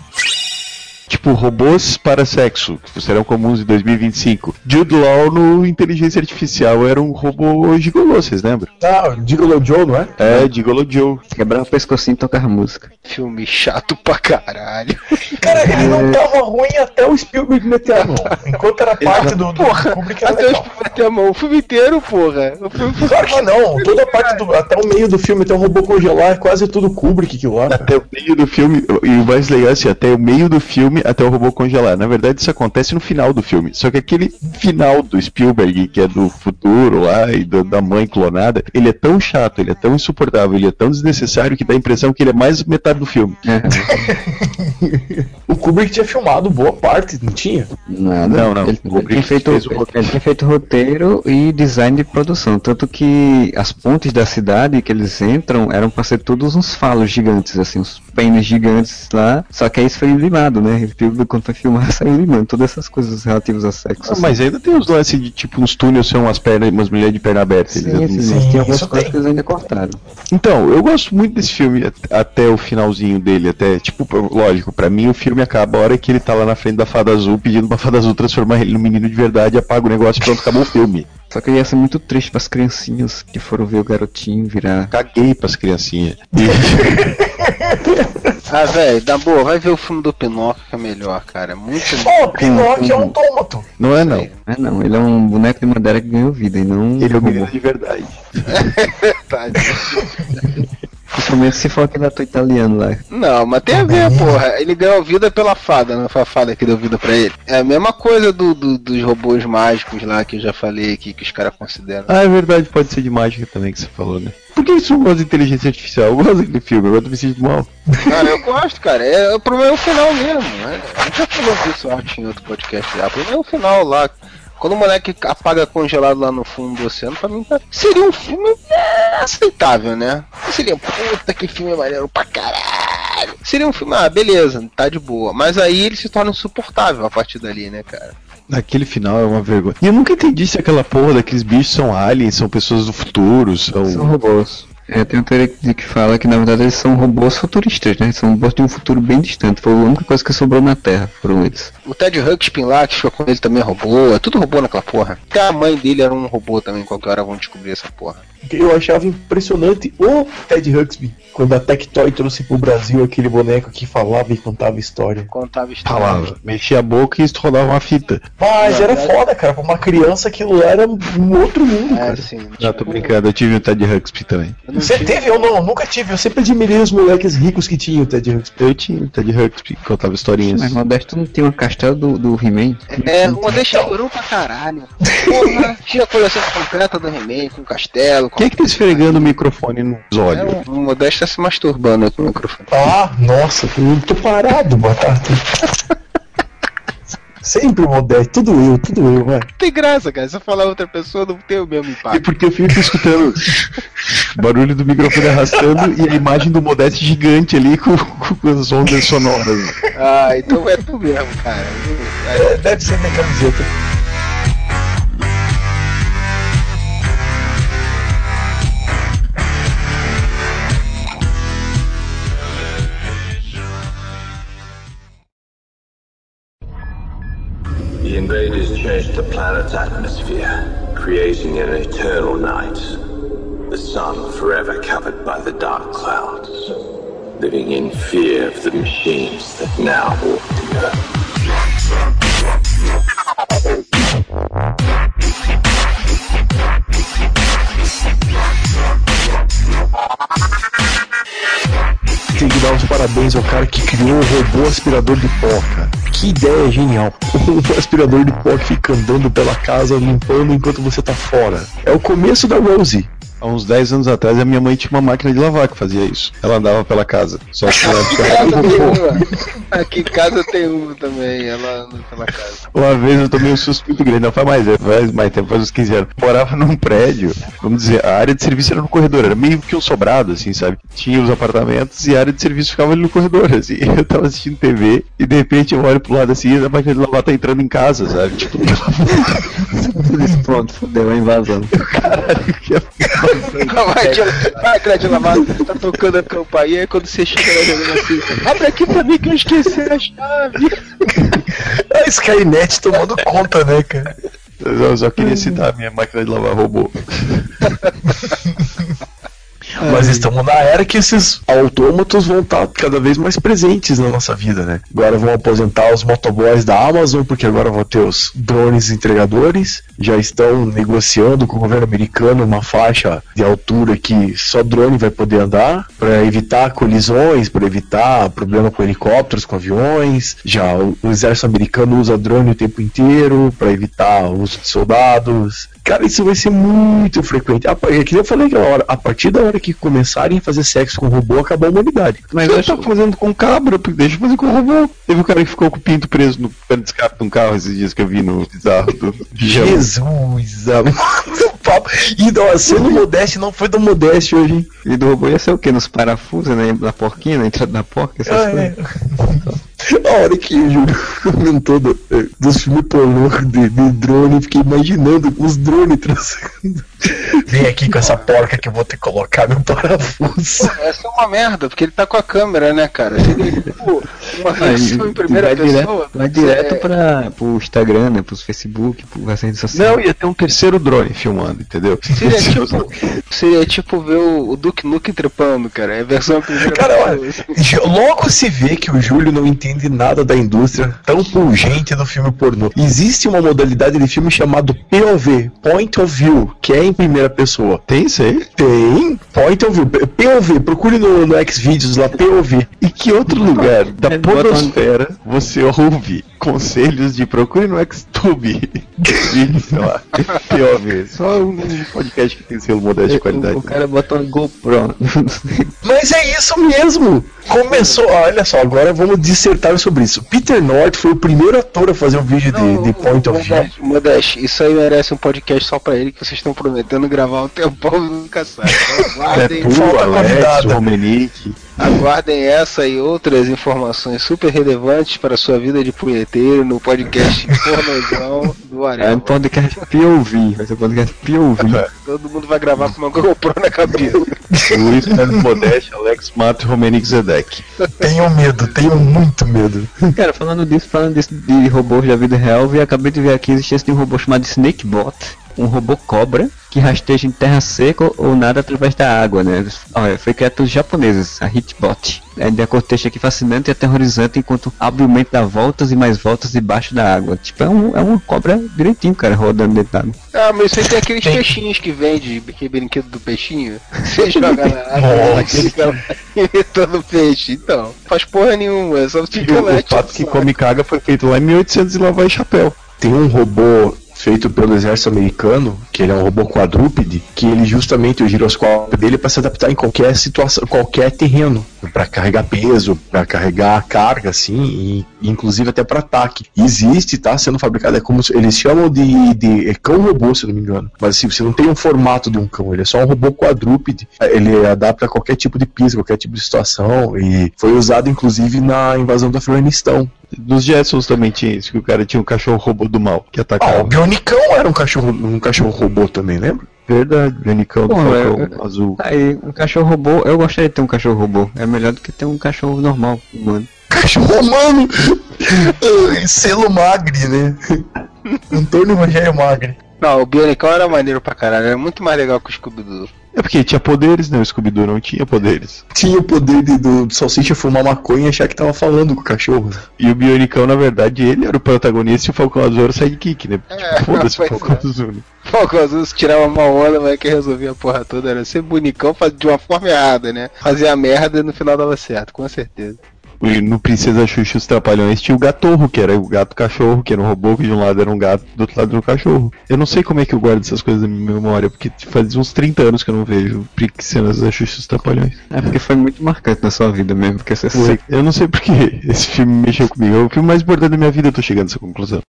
Tipo, robôs para sexo, que serão comuns em 2025. Jude Law no Inteligência Artificial era um robô gigolô, vocês lembram? Ah, Gigolo Joe, não é? É, Gigolo Joe. Quebrava o pescocinho e tocava música. Filme chato pra caralho. Cara, ele não tava ruim até o Spielberg meter a mão. Enquanto era parte do, do Porra, Kubrick era até os legal. bater a mão. O filme inteiro, porra. O filme foi (laughs) Claro que não, toda a parte do. Até o meio do filme, até o robô congelar, é quase tudo Kubrick aquilo lá. Até o meio do filme, e o mais legal é assim, até o meio do filme, até o robô congelar. Na verdade, isso acontece no final do filme. Só que aquele final do Spielberg, que é do futuro lá e do- da mãe clonada, ele é tão chato, ele é tão insuportável, ele é tão desnecessário que dá a impressão que ele é mais metade do filme. (laughs) O Kubrick tinha filmado boa parte, não tinha? Nada. Não, não. Ele, O ele Kubrick tinha feito, fez o ele, roteiro. tinha feito roteiro e design de produção. Tanto que as pontes da cidade que eles entram eram pra ser todos uns falos gigantes, assim, uns pênis gigantes lá. Só que aí isso foi limado, né? Quando foi filmar, (laughs) saiu limando todas essas coisas relativas a sexo. Ah, mas ainda tem os lances de tipo uns túneis são umas pernas, umas mulheres de perna aberta. Sim, eles- sim, Sim, tem algumas coisas tem. que eles ainda cortaram. Então, eu gosto muito desse filme at- até o finalzinho dele, até, tipo, lógico, pra mim o filme acaba a hora que ele tá lá na frente da fada azul pedindo pra fada azul transformar ele num menino de verdade, apaga o negócio e pronto, acabou o filme. Só que ia ser muito triste pras criancinhas que foram ver o garotinho virar. Caguei pras criancinhas. (laughs) Ah, velho, na boa, vai ver o filme do Pinóquio que é melhor, cara. É muito. Ó, Pinóquio é um autômato. Não é não. É não, ele é um boneco de madeira que ganhou vida e não. Ele é o robô. menino de verdade. (laughs) Principalmente se for aquele ator italiano lá. Não, mas tem a ver, porra. Ele ganhou vida pela fada, não foi a fada que deu vida pra ele. É a mesma coisa do, do- dos robôs mágicos lá que eu já falei aqui, que os caras consideram. Ah, é verdade, pode ser de mágica também que você falou, né? Por que isso não gosta de inteligência artificial? Eu gosto daquele filme, agora tô me sentindo mal. Cara, eu gosto, cara. É, o problema é o final mesmo, né? A gente já falou disso, acho, em outro podcast já. O problema é o final lá. Quando o moleque apaga congelado lá no fundo do oceano, pra mim tá... seria um filme. é, aceitável, né? Seria, puta, que filme maneiro pra caralho. Seria um filme, ah, beleza, tá de boa. Mas aí ele se torna insuportável a partir dali, né, cara? Aquele final é uma vergonha. E eu nunca entendi se aquela porra daqueles bichos são aliens, são pessoas do futuro, são. São robôs. É, tem uma teoria de que fala que na verdade eles são robôs futuristas, né? São robôs de um futuro bem distante. Foi a única coisa que sobrou na Terra, foram eles. O Ted Ruxpin lá, que ficou com ele também é robô. É tudo robô naquela porra. Até a mãe dele era um robô também. Qualquer hora vão descobrir essa porra. Eu achava impressionante o Ted Huxby, quando a Tectoy trouxe pro Brasil aquele boneco que falava e contava história. Contava história. Palavra. Mexia a boca e isso rodava uma fita. Mas era foda, cara. Pra uma criança aquilo era um outro mundo, É, cara. assim. Já tô brincando, eu tive um Ted Huxby também. Você teve? Eu não, nunca tive. Eu sempre admirei os moleques ricos que tinham o Ted Huxby. Eu tinha um Ted Huxby que contava historinhas. Mas Modesto não tem uma castela do, do He-Man? É, uma deixa chorou pra caralho. Porra, tinha a coleção completa do He-Man, com castelo. Com... Quem é que tá esfregando o microfone nos É, olhos? o o Modesto tá se masturbando aqui no microfone. Ah, nossa, eu tô parado, Batata. Sempre modesto, tudo eu, tudo eu. Não tem graça, cara. Se eu falar outra pessoa, não tem o mesmo E impacto. porque eu fico escutando o barulho do microfone arrastando e a imagem do Modeste gigante ali com, com as ondas sonoras. Ah, então é tu mesmo, cara. É, deve ser minha camiseta. The invaders changed the planet's atmosphere, creating an eternal night. The sun forever covered by the dark clouds, living in fear of the machines that now walk the earth. Tem que dar os parabéns ao cara que criou o robô aspirador de pó, cara. Que ideia genial. (laughs) Um aspirador de pó que fica andando pela casa limpando enquanto você tá fora. É o começo da Rose. Há uns 10 anos atrás, a minha mãe tinha uma máquina de lavar que fazia isso. Ela andava pela casa. Só que ela (laughs) robô. Aqui em casa tem uma também, ela anda pela casa. Uma vez eu tomei um susto muito grande, não faz mais, é, faz mais tempo, faz uns 15 anos. Morava num prédio, vamos dizer, a área de serviço era no corredor, era meio que um sobrado, assim, sabe? Tinha os apartamentos e a área de serviço ficava ali no corredor, assim. (laughs) Eu tava assistindo TV e de repente eu olho pro lado assim e a máquina de lavar tá entrando em casa, sabe? Tipo, (laughs) Pronto, deu a invasão. caralho, que é Vai, de, vai, Clédio Lavado, tá tocando a campainha, quando você chega lá jogando assim, abre aqui pra mim que eu esqueci a chave. A Skynet tomando conta, né, cara? Eu só queria citar a minha máquina de lavar robô. (laughs) Mas estamos na era que esses autômatos vão estar cada vez mais presentes na nossa vida, né? Agora vão aposentar os motoboys da Amazon, porque agora vão ter os drones entregadores. Já estão negociando com o governo americano uma faixa de altura que só drone vai poder andar, para evitar colisões, para evitar problema com helicópteros, com aviões. Já o, o exército americano usa drone o tempo inteiro para evitar o uso de soldados. Cara, isso vai ser muito frequente. A, é que eu falei aquela hora, a partir da hora que começarem a fazer sexo com robô, acabou a humanidade. Mas eu tô fazendo com cabra, deixa eu fazer com robô. Teve um cara que ficou com o pinto preso no pé de escape de um carro esses dias que eu vi no bizarro do pijama. Jesus, amado. Papo. E não, a cena modeste não foi do modeste hoje, hein? E do robô ia ser o quê? Nos parafusos, né? Na porquinha, na entrada da porca, essas Ah, coisas. é. A hora que o Júlio comentou do, eh, dos filmes pornô de, de drone, eu fiquei imaginando os drones transando. Vem aqui com essa porca que eu vou ter que colocar no parafuso. Essa é uma merda, porque ele tá com a câmera, né, cara? Seria tipo uma versão em primeira vai pessoa. direto, vai direto É, pra, pro Instagram, né? Pros Facebook, pras redes sociais. Não, ia ter um terceiro drone filmando, entendeu? Seria (laughs) tipo, seria tipo ver o, o Duke Nukem trepando, cara. É a versão primeira Cara, pessoa. olha, logo se vê que o Júlio não entende nada da indústria tão pungente do filme pornô. Existe uma modalidade de filme chamado POV, Point of View, que é em primeira pessoa. Tem isso aí? Tem Point of View, POV, procure no, no Xvideos lá, POV. E que outro lugar da podosfera você ouve Conselhos de procure no Xtube. Vídeo, (laughs) sei lá. POV. Só um podcast que tem selo modesto de qualidade. O cara bota uma GoPro. Mas é isso mesmo! Começou, olha só, agora vamos dissertar sobre isso. Peter North foi o primeiro ator a fazer um vídeo de, de Point of View. Modeste, isso aí merece um podcast só pra ele que vocês estão prometendo gravar um tempão e nunca sai. (laughs) Então, É tu, Alex, convidado. Romenick. Aguardem essa e outras informações super relevantes para a sua vida de punheteiro no podcast Pornozão do É um podcast POV. Vai ser um podcast POV. (laughs) Todo mundo vai gravar com uma GoPro na cabeça. Luiz Fernando Modeste, Alex Mato e Romenick Zedek. Tenho medo, tenho muito medo. Cara, falando disso, falando disso de robôs da vida real, vi, acabei de ver aqui a existência de um robô chamado Snakebot, um robô cobra que rasteja em terra seca ou nada através da água, né? Olha, foi criado pelos japoneses, a Hitbot. É de acordo com o texto aqui fascinante e aterrorizante enquanto abre o mente dá voltas e mais voltas debaixo da água. Tipo, é um, é uma cobra direitinho, cara, rodando dentro da água. Ah, mas isso aí tem aqueles peixinhos que vende, aquele brinquedo do peixinho. Você joga (laughs) na água, ela (laughs) fica lá imitando peixe. Então, faz porra nenhuma, só E fica o, lá. o fato que come caga foi feito lá em 1800 e lá vai chapéu. Tem um robô feito pelo exército americano, que ele é um robô quadrúpede, que ele justamente o giroscópio dele é para se adaptar em qualquer situação, qualquer terreno, para carregar peso, para carregar carga, assim, e inclusive até para ataque. Existe, tá sendo fabricado, é como eles chamam de, de é cão robô, se não me engano. Mas assim, você não tem um formato de um cão, ele é só um robô quadrúpede. Ele adapta a qualquer tipo de piso, qualquer tipo de situação e foi usado inclusive na invasão do Afeganistão. Nos Jetsons também tinha isso, que o cara tinha um cachorro robô do mal que Ah, atacava. o Bionicão era um cachorro, um cachorro robô também, lembra? Verdade, Bionicão do Falcão é- Azul. Aí, um cachorro robô, eu gostaria de ter um cachorro robô. É melhor do que ter um cachorro normal, humano. (laughs) Cachorro humano! Selo Magri, né? Antônio Rogério Magri. Não, o Bionicão era maneiro pra caralho, era muito mais legal que o Scooby-Doo. É porque tinha poderes, né? O Scooby-Doo não tinha poderes. Tinha o poder de, do, do Salsicha fumar maconha e achar que tava falando com o cachorro. E o Bionicão, na verdade, ele era o protagonista e o Falcão Azul era o sidekick, né? É, Tipo, foda-se o Falcão é. Azul. né? Falcão Azul se tirava uma onda, mas que resolvia a porra toda era ser bonicão de uma forma errada, né? Fazia merda e no final dava certo, com certeza. E no Princesa Xuxa os Trapalhões tinha o Gatorro, que era o gato cachorro, que era um robô que de um lado era um gato, do outro lado era um cachorro. Eu não sei como é que eu guardo essas coisas na minha memória, porque faz uns 30 anos que eu não vejo cenas da Xuxa os Trapalhões. É porque foi muito marcante na sua vida mesmo, porque Foi. Eu não sei porque (laughs) esse filme mexeu comigo. É o filme mais importante da minha vida, eu tô chegando a essa conclusão.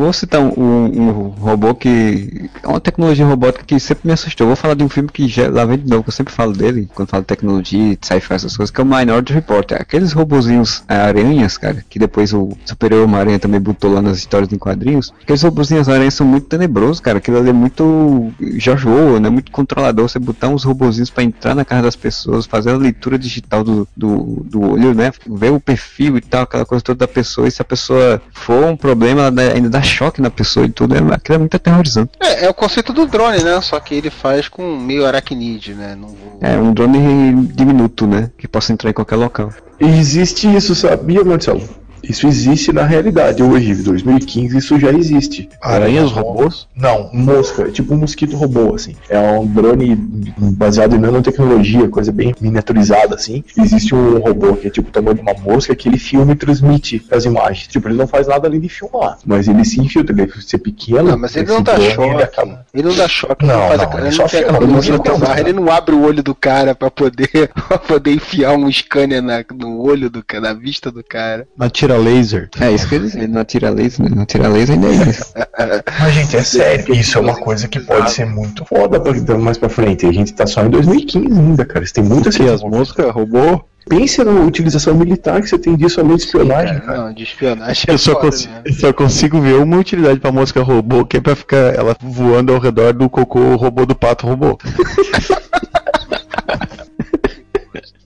Vou citar um, um- robô que. É uma tecnologia robótica que sempre me assustou. Vou falar de um filme que já lá vem de novo, que eu sempre falo dele, quando falo de tecnologia, de sci-fi, essas coisas, que é o Minority Report. Aqueles robozinhos é, aranhas, cara, que depois o Superior Homem-Aranha também botou lá nas histórias em quadrinhos. Aqueles robozinhos aranhas são muito tenebrosos, cara. Aquilo ali é muito George Orwell, né? Muito controlador. Você botar uns robozinhos pra entrar na casa das pessoas, fazer a leitura digital do, do, do olho, né? Ver o perfil e tal, aquela coisa toda da pessoa. E se a pessoa for um problema, ela ainda dá choque na pessoa e tudo. É, aquilo é muito aterrorizante. É, é o conceito do drone, né? Só que ele faz com meio aracnídeo, né? Não vou... É um drone diminuto, né? Que possa entrar em qualquer local. Existe isso, sabia, Marcelo? Isso existe na realidade hoje, em 2015, isso já existe. Aranhas robôs? Não, mosca, é tipo um mosquito robô, assim. É um drone baseado em nanotecnologia, coisa bem miniaturizada, assim. Existe um robô que é tipo o tamanho de uma mosca que ele filma e transmite as imagens. Tipo, ele não faz nada além de filmar, mas ele se infiltra, ele deve ser pequeno. Não, mas ele não dá drone, choque. ele acaba- Ele não dá choque, Não, não, faz não, a, ele ele só não barra, ele não abre o olho do cara pra poder, (laughs) pra poder enfiar um scanner na, no olho do cara, na vista do cara. Na tira laser. É isso que ele diz, ele não atira laser, né? Não atira laser ainda é isso. (laughs) Mas, gente, é sério, isso é uma coisa que pode ser muito foda pra, mais pra frente. A gente tá só em 2015 ainda, cara. Você tem muitas Que as moscas robô? Pense na utilização militar que você tem disso além de espionagem, Cara, cara. não, de espionagem é Eu só, foda consigo, mesmo. eu só consigo ver uma utilidade pra mosca robô, que é pra ficar ela voando ao redor do cocô robô do pato robô. (laughs)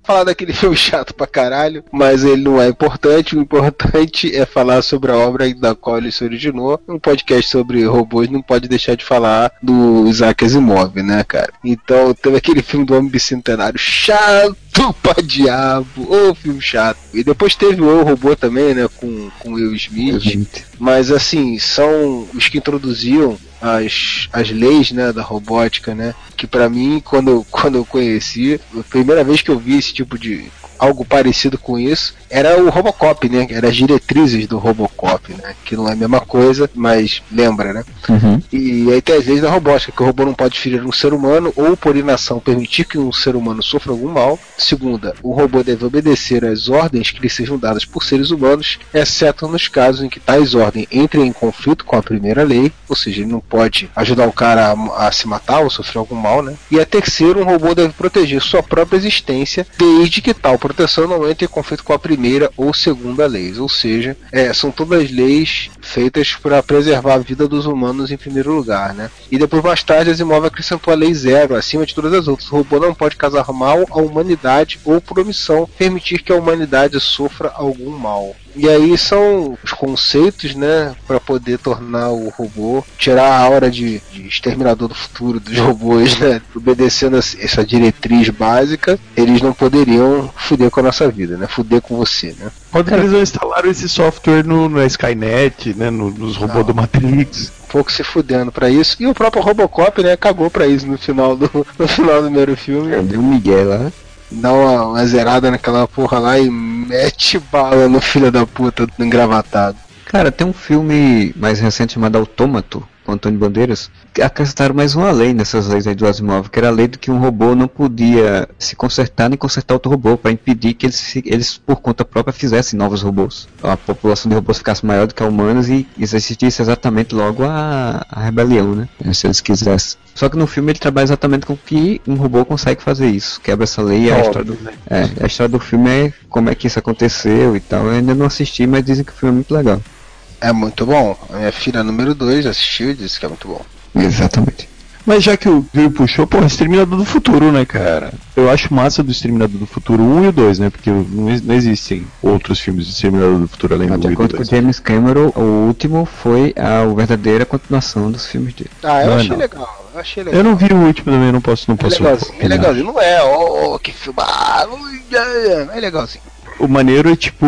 falar daquele (laughs) filme chato pra caralho, mas ele não é importante. O importante é falar sobre a obra da qual ele se originou. Um podcast sobre robôs não pode deixar de falar do Isaac Asimov, né, cara? Então teve aquele filme do Homem Bicentenário chato pra diabo, ô filme chato. E depois teve o Eu Robô também, né, com, com Will Smith. Mas assim, são os que introduziam as, as leis né, da robótica, né? Que para mim, quando, (laughs) quando eu conheci, a primeira vez que eu vi esse tipo de algo parecido com isso era o Robocop, né? Era as diretrizes do Robocop, né? Que não é a mesma coisa, mas lembra, né? Uhum. E aí tem as leis da robótica, que o robô não pode ferir um ser humano ou, por inação, permitir que um ser humano sofra algum mal. Segunda, o robô deve obedecer às ordens que lhe sejam dadas por seres humanos, exceto nos casos em que tais ordens entrem em conflito com a primeira lei, ou seja, ele não pode ajudar o cara a, a se matar ou sofrer algum mal, né? E a terceira, um robô deve proteger sua própria existência, desde que tal proteção não entre em conflito com a primeira ou segunda lei, ou seja, é, são todas leis feitas para preservar a vida dos humanos em primeiro lugar, né? E depois mais tarde Asimov acrescentou a lei zero acima de todas as outras. O robô não pode causar mal à humanidade ou por omissão permitir que a humanidade sofra algum mal. E aí são os conceitos, né, para poder tornar o robô, tirar a aura de, de, exterminador do futuro dos (laughs) robôs, né, obedecendo essa diretriz básica, eles não poderiam fuder com a nossa vida, né, fuder com você, né. Quando eles não instalaram esse software no, no Skynet, né, no, nos robôs não. do Matrix? pouco se fudendo para isso. E o próprio Robocop, né, cagou para isso no final do (laughs) no final do primeiro filme. Deu um Miguel lá dá uma, uma zerada naquela porra lá e mete bala no filho da puta engravatado. Cara, tem um filme mais recente chamado Autômato, com Antônio Bandeiras, acrescentaram mais uma lei nessas leis aí do Asimov, que era a lei de que um robô não podia se consertar nem consertar outro robô, para impedir que eles, eles, por conta própria, fizessem novos robôs. Então, a população de robôs ficasse maior do que a humanos e existisse exatamente logo a, a rebelião, né? Se eles quisessem. Só que no filme ele trabalha exatamente com que um robô consegue fazer isso, quebra essa lei. A história, do, é, a história do filme é como é que isso aconteceu e tal. Eu ainda não assisti, mas dizem que o filme é muito legal. É muito bom. A minha filha número 2 assistiu e disse que é muito bom. Exatamente. Mas já que o Gil puxou, pô, Exterminador do Futuro, né, cara? Eu acho massa do Exterminador do Futuro 1 e o 2, né? Porque não, não existem outros filmes de Exterminador do Futuro além Mas do 1 e do 2. com James Cameron, o último foi a verdadeira continuação dos filmes dele. Ah, eu não, achei não. legal. Eu achei legal. Eu não vi o último também, não posso, não é posso. Legalzinho, é legalzinho, não é, oh, que filme, é legalzinho. O maneiro é tipo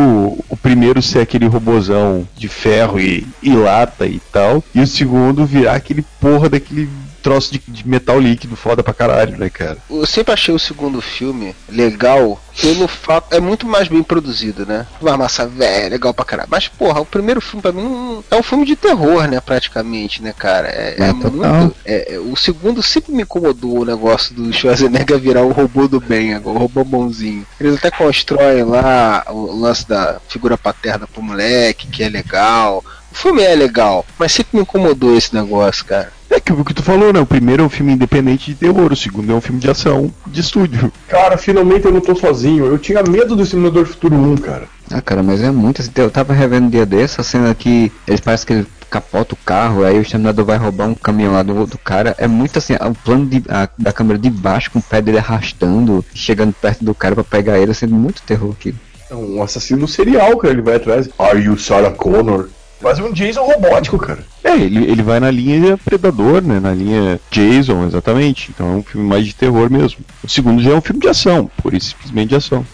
o primeiro ser aquele robozão de ferro e, e lata e tal, e o segundo virar aquele porra daquele troço de, de, metal líquido foda pra caralho, né, cara? Eu sempre achei o segundo filme legal pelo fato. É muito mais bem produzido, né? Uma massa velha, legal pra caralho. Mas, porra, o primeiro filme pra mim é um filme de terror, né, praticamente, né, cara? É, é, é muito. É, é, o segundo sempre me incomodou o negócio do Schwarzenegger virar o robô do bem, o robô bonzinho. Eles até constroem lá o lance da figura paterna pro moleque, que é legal. O filme é legal, mas sempre me incomodou esse negócio, cara. É que o que tu falou, né? O primeiro é um filme independente de terror, o segundo é um filme de ação de estúdio. Cara, finalmente eu não tô sozinho. Eu tinha medo do Simulador Futuro 1, cara. Ah, cara, mas é muito assim. Eu tava revendo um dia desse a cena que eles parecem que ele capota o carro, aí o exterminador vai roubar um caminhão lá do, do cara. É muito assim, o plano de, a, da câmera de baixo, com o pé dele arrastando, chegando perto do cara para pegar ele, sendo assim, muito terror aquilo. É um assassino serial, cara. Ele vai atrás. Are you Sarah Connor? Quase um Jason robótico, cara. É, ele, ele vai na linha Predador, né? Na linha Jason, exatamente. Então é um filme mais de terror mesmo. O segundo já é um filme de ação, por isso simplesmente de ação.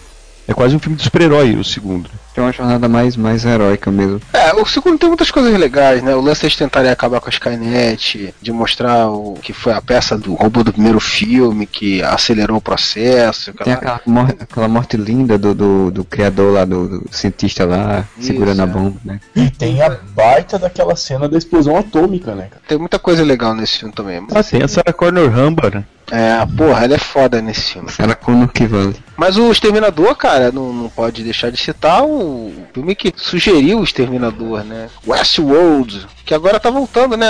É quase um filme de super-herói, o segundo. Tem uma jornada mais, mais heróica mesmo. É, o segundo tem muitas coisas legais, né? O lance de tentarem acabar com a Skynet, de mostrar o que foi a peça do robô do primeiro filme, que acelerou o processo. Aquela... Tem aquela, mor aquela morte linda do, do, do criador lá, do, do cientista lá, Isso, segurando é. a bomba, né? E tem a baita daquela cena da explosão atômica, né, cara? Tem muita coisa legal nesse filme também. Ah, tem a Sarah Connor Ramba, né? É, porra, ela é foda nesse filme. Sarah Connor que vale. Mas o Exterminador, cara, não, não pode deixar de citar o filme que sugeriu o Exterminador, né? Westworld, que agora tá voltando, né?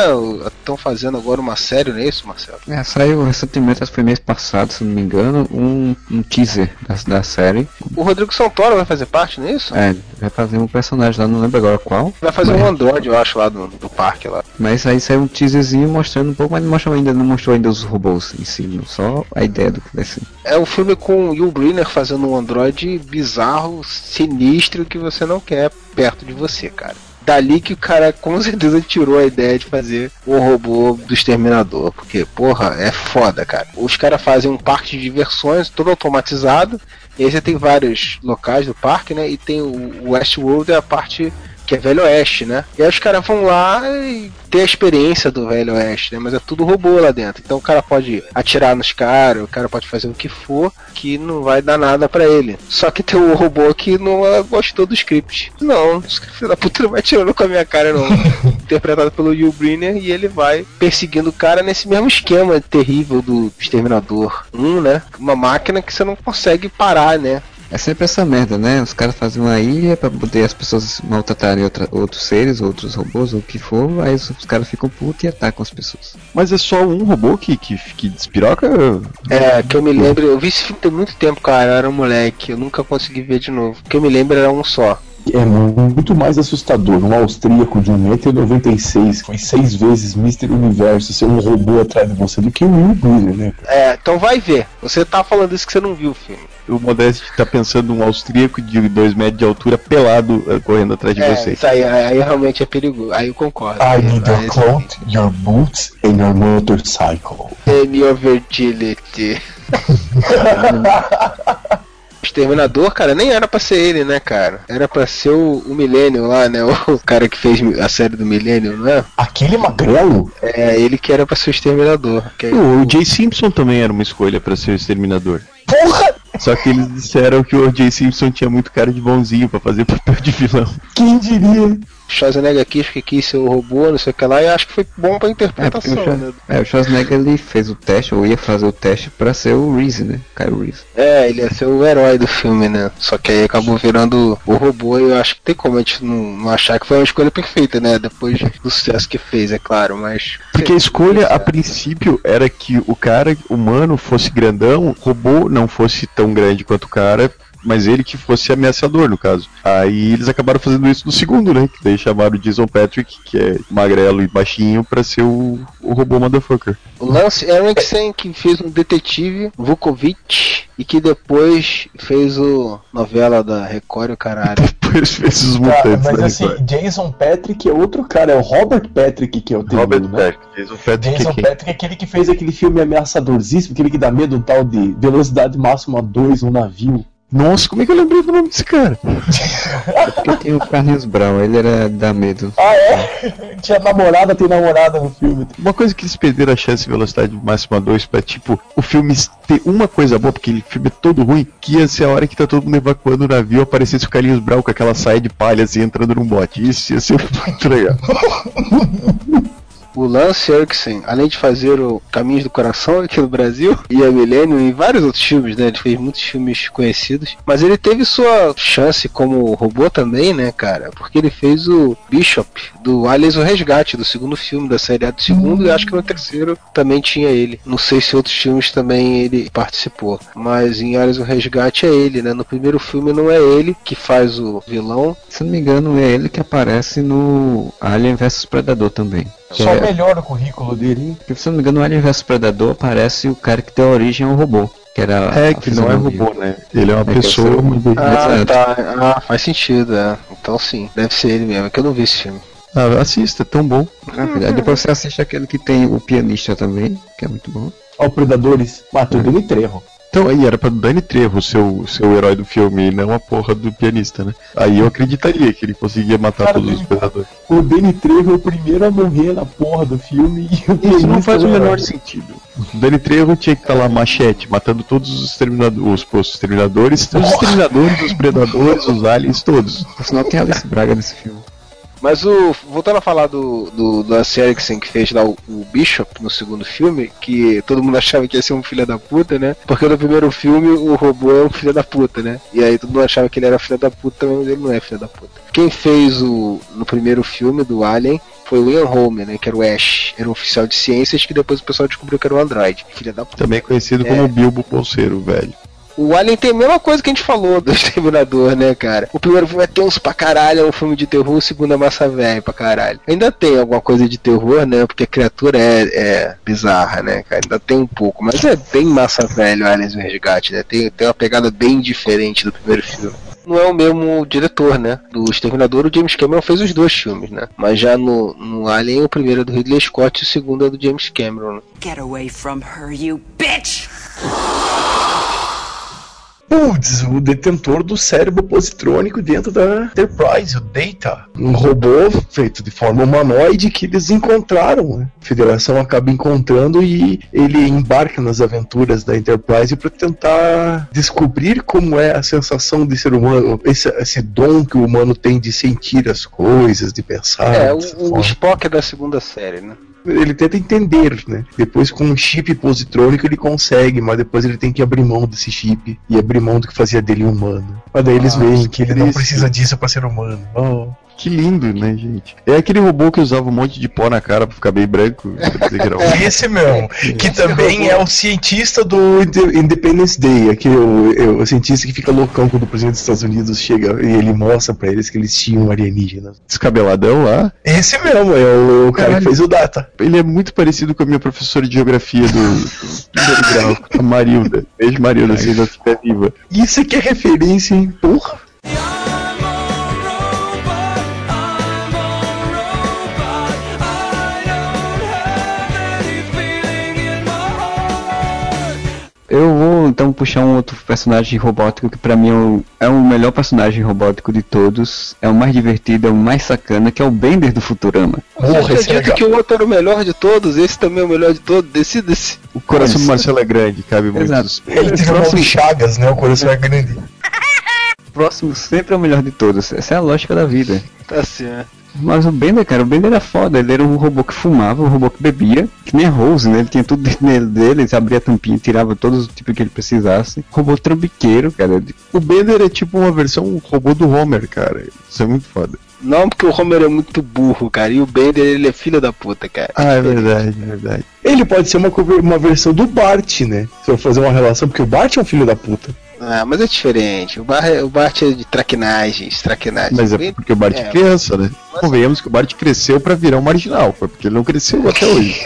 Estão fazendo agora uma série, não é isso, Marcelo? É, saiu recentemente, acho que foi mês passado, se não me engano, um, um teaser da, da série. O Rodrigo Santoro vai fazer parte, não é isso? É, vai fazer um personagem lá, não lembro agora qual. Vai fazer mas... um android, eu acho, lá do, do parque lá. Mas aí saiu um teaserzinho mostrando um pouco, mas não mostrou ainda, não mostrou ainda os robôs em si, só a ideia do que vai ser. É um filme com o Yul Brynner fazendo um android bizarro, sinistro, que você não quer perto de você, cara dali que o cara com certeza tirou a ideia de fazer o robô do exterminador. Porque, porra, é foda, cara. Os caras fazem um parque de diversões todo automatizado. E aí você tem vários locais do parque, né? E tem o Westworld é a parte que é Velho Oeste, né? E aí os caras vão lá e ter a experiência do Velho Oeste, né? Mas é tudo robô lá dentro. Então o cara pode atirar nos caras, o cara pode fazer o que for, que não vai dar nada para ele. Só que tem um robô que não gostou do script. Não, o script da puta não vai tirando com a minha cara, não. (laughs) Interpretado pelo Will Brynner e ele vai perseguindo o cara nesse mesmo esquema terrível do Exterminador 1, né? Uma máquina que você não consegue parar, né? É sempre essa merda, né? Os caras fazem uma ilha pra poder as pessoas maltratarem outra, outros seres, outros robôs, ou o que for, aí os, os caras ficam putos e atacam as pessoas. Mas é só um robô que, que, que despiroca? É, que eu me lembro, eu vi esse filme tem muito tempo, cara, eu era um moleque, eu nunca consegui ver de novo. O que eu me lembro era um só. É muito mais assustador. Um austríaco de 1,96m, foi seis vezes Mr. Universo, ser um robô atrás de você do que um Will né? É, então vai ver. Você tá falando isso que você não viu o filme. O Modeste tá pensando um austríaco de 2 metros de altura pelado eh, correndo atrás de É, você. isso aí, aí realmente é perigoso. Aí eu concordo. I need your esse- clothes, your boots and your motorcycle. And your virginity. (laughs) (laughs) Exterminador, cara, nem era pra ser ele, né, cara? Era pra ser o, o Millennium lá, né? (laughs) O cara que fez a série do Millennium, não é? Aquele magrelo? É, ele que era pra ser o Exterminador. Que é- O O.J. Simpson também era uma escolha pra ser o exterminador. Porra! Só que eles disseram que o O.J. Simpson tinha muito cara de bonzinho pra fazer papel de vilão. Quem diria? Schwarzenegger quis que quis ser o robô, não sei o que lá, e acho que foi bom pra É, interpretação, o, Schwar- né? é, o Schwarzenegger ele fez o teste, ou ia fazer o teste pra ser o Reese, né? Kyle Reese. É, ele ia ser o herói do filme, né? Só que aí acabou virando o robô e eu acho que tem como a gente não, não achar que foi uma escolha perfeita, né? Depois do sucesso que fez, é claro, mas. Porque a escolha, a princípio, era que o cara humano fosse grandão, o robô não fosse tão grande quanto o cara, mas ele que fosse ameaçador, no caso. Aí eles acabaram fazendo isso no segundo, né? Que daí chamaram o Jason Patrick, que é magrelo e baixinho, pra ser o, o robô motherfucker. O Lance Henriksen que fez um detetive, Vukovic, e que depois fez o novela da Record, o caralho. (laughs) Depois fez os Tá, mutantes mas da assim, Record. Jason Patrick é outro cara, é o Robert Patrick que é o Robert terrível, né? Patrick. Jason Patrick Jason é quem? Patrick é aquele que fez aquele filme ameaçadorzíssimo, aquele que dá medo, um tal de velocidade máxima 2 no navio. Nossa, como é que eu lembrei do nome desse cara? (laughs) Porque tem o Carlinhos Brown, ele era da medo. Ah, é? (laughs) Tinha namorada, tem namorada no filme. Uma coisa que eles perderam a chance de velocidade máxima 2 pra, tipo, o filme ter uma coisa boa, porque aquele filme é todo ruim, que ia ser a hora que tá todo mundo evacuando o navio, aparecesse o Carlinhos Brown com aquela saia de palha assim, entrando num bote. Isso ia ser muito legal. (laughs) O Lance Henriksen, além de fazer o Caminhos do Coração aqui no Brasil, e a Millennium e vários outros filmes, né? Ele fez muitos filmes conhecidos. Mas ele teve sua chance como robô também, né, cara? Porque ele fez o Bishop do Aliens o Resgate, do segundo filme da série A do segundo, e acho que no terceiro também tinha ele. Não sei se outros filmes também ele participou. Mas em Aliens o Resgate é ele, né? No primeiro filme não é ele que faz o vilão. Se não me engano, é ele que aparece no Alien vs Predador também. Só é- melhora o currículo dele, hein? Porque, se eu não me engano, no Alien vs Predador aparece o cara que deu origem ao robô. Que era É, que não é robô, né? Ele é uma É, pessoa. é mas ele- Ah, Exato. tá. Ah, faz sentido, é. Então sim, deve ser ele mesmo. É que eu não vi esse filme. Ah, assista, é tão bom. Ah. Depois você assiste aquele que tem o pianista também, que é muito bom. Ó, Predadores. Matou o Danny Trejo. Então aí era pra Dani Trejo ser o seu herói do filme e não a porra do pianista, né? Aí eu acreditaria que ele conseguia matar Cara, todos os predadores. O Danny Trejo é o primeiro a morrer na porra do filme e o Isso não faz o menor sentido. O Dani Trejo tinha que estar lá machete, matando todos os exterminadores, os, exterminadores, os exterminadores, os predadores, os aliens, todos. Sinal, tem Alice Braga nesse filme. Mas o. Voltando a falar do, do, Lance Eriksen que fez lá o, o Bishop no segundo filme, que todo mundo achava que ia ser um filho da puta, né? Porque no primeiro filme o robô é um filho da puta, né? E aí todo mundo achava que ele era filho da puta, mas ele não é filho da puta. Quem fez o. no primeiro filme do Alien foi o Ian Holm, né? Que era o Ash. Era um oficial de ciências que depois o pessoal descobriu que era o Android. Filha da puta. Também conhecido É. como Bilbo Bolseiro, velho. O Alien tem a mesma coisa que a gente falou do (laughs) Exterminador, né, cara? O primeiro filme é tenso pra caralho, é um filme de terror, o segundo é massa velha pra caralho. Ainda tem alguma coisa de terror, né? Porque a criatura é, é bizarra, né, cara? Ainda tem um pouco, mas é bem massa velho o Aliens Resgate, né? Tem, tem uma pegada bem diferente do primeiro filme. Não é o mesmo diretor, né? Do Exterminador, o James Cameron fez os dois filmes, né? Mas já no, no Alien, o primeiro é do Ridley Scott e o segundo é do James Cameron. né? Get away from her, you bitch! Putz, o detentor do cérebro positrônico dentro da Enterprise, o Data. Um robô feito de forma humanoide que eles encontraram. Né? A Federação acaba encontrando e ele embarca nas aventuras da Enterprise para tentar descobrir como é a sensação de ser humano, esse, esse dom que o humano tem de sentir as coisas, de pensar. É, o, o. Spock é da segunda série, né? Ele tenta entender, né? Depois com um chip positrônico ele consegue, mas depois ele tem que abrir mão desse chip e abrir mão do que fazia dele humano. Mas daí eles Ah, veem que ele não precisa disso pra ser humano. Oh. Que lindo, né, gente? É aquele robô que usava um monte de pó na cara pra ficar bem branco. pra dizer que era um- Esse mesmo, que também é o cientista do Inde- Independence Day, aquele o, o cientista que fica loucão quando o presidente dos Estados Unidos chega e ele mostra pra eles que eles tinham alienígenas. Descabeladão lá. Esse mesmo é o, o cara Caralho. que fez o Data. Ele é muito parecido com a minha professora de geografia do, do primeiro (laughs) grau, a Marilda. Beijo, Marilda, se ainda estiver viva. Isso aqui é referência, hein? Porra. Eu vou então puxar um outro personagem robótico que pra mim é o, é o melhor personagem robótico de todos, é o mais divertido, é o mais sacana, que é o Bender do Futurama. Porra, Você esse é acredita que o outro era o melhor de todos, esse também é o melhor de todos, decida-se. O coração do Marcelo é grande, cabe muito. Exato. Ele uma de Chagas, né? O coração é grande. O próximo sempre é o melhor de todos, essa é a lógica da vida. Tá certo. Mas o Bender, cara, o Bender era foda. Ele era um robô que fumava, um robô que bebia, que nem a Rose, né? Ele tinha tudo dentro dele, ele abria a tampinha, tirava todos os tipos que ele precisasse. Robô trambiqueiro, cara. O Bender é tipo uma versão robô do Homer, cara. Isso é muito foda. Não, porque o Homer é muito burro, cara, e o Bender, ele é filho da puta, cara. Ah, é verdade, é verdade. Ele pode ser uma, uma versão do Bart, né? Se eu fazer uma relação, porque o Bart é um filho da puta. Ah, mas é diferente. O Bart, é- o Bart é de traquinagens, traquinagens. Mas é porque o Bart é criança, né? Convenhamos que o Bart cresceu pra virar um marginal, foi porque ele não cresceu até (laughs) hoje.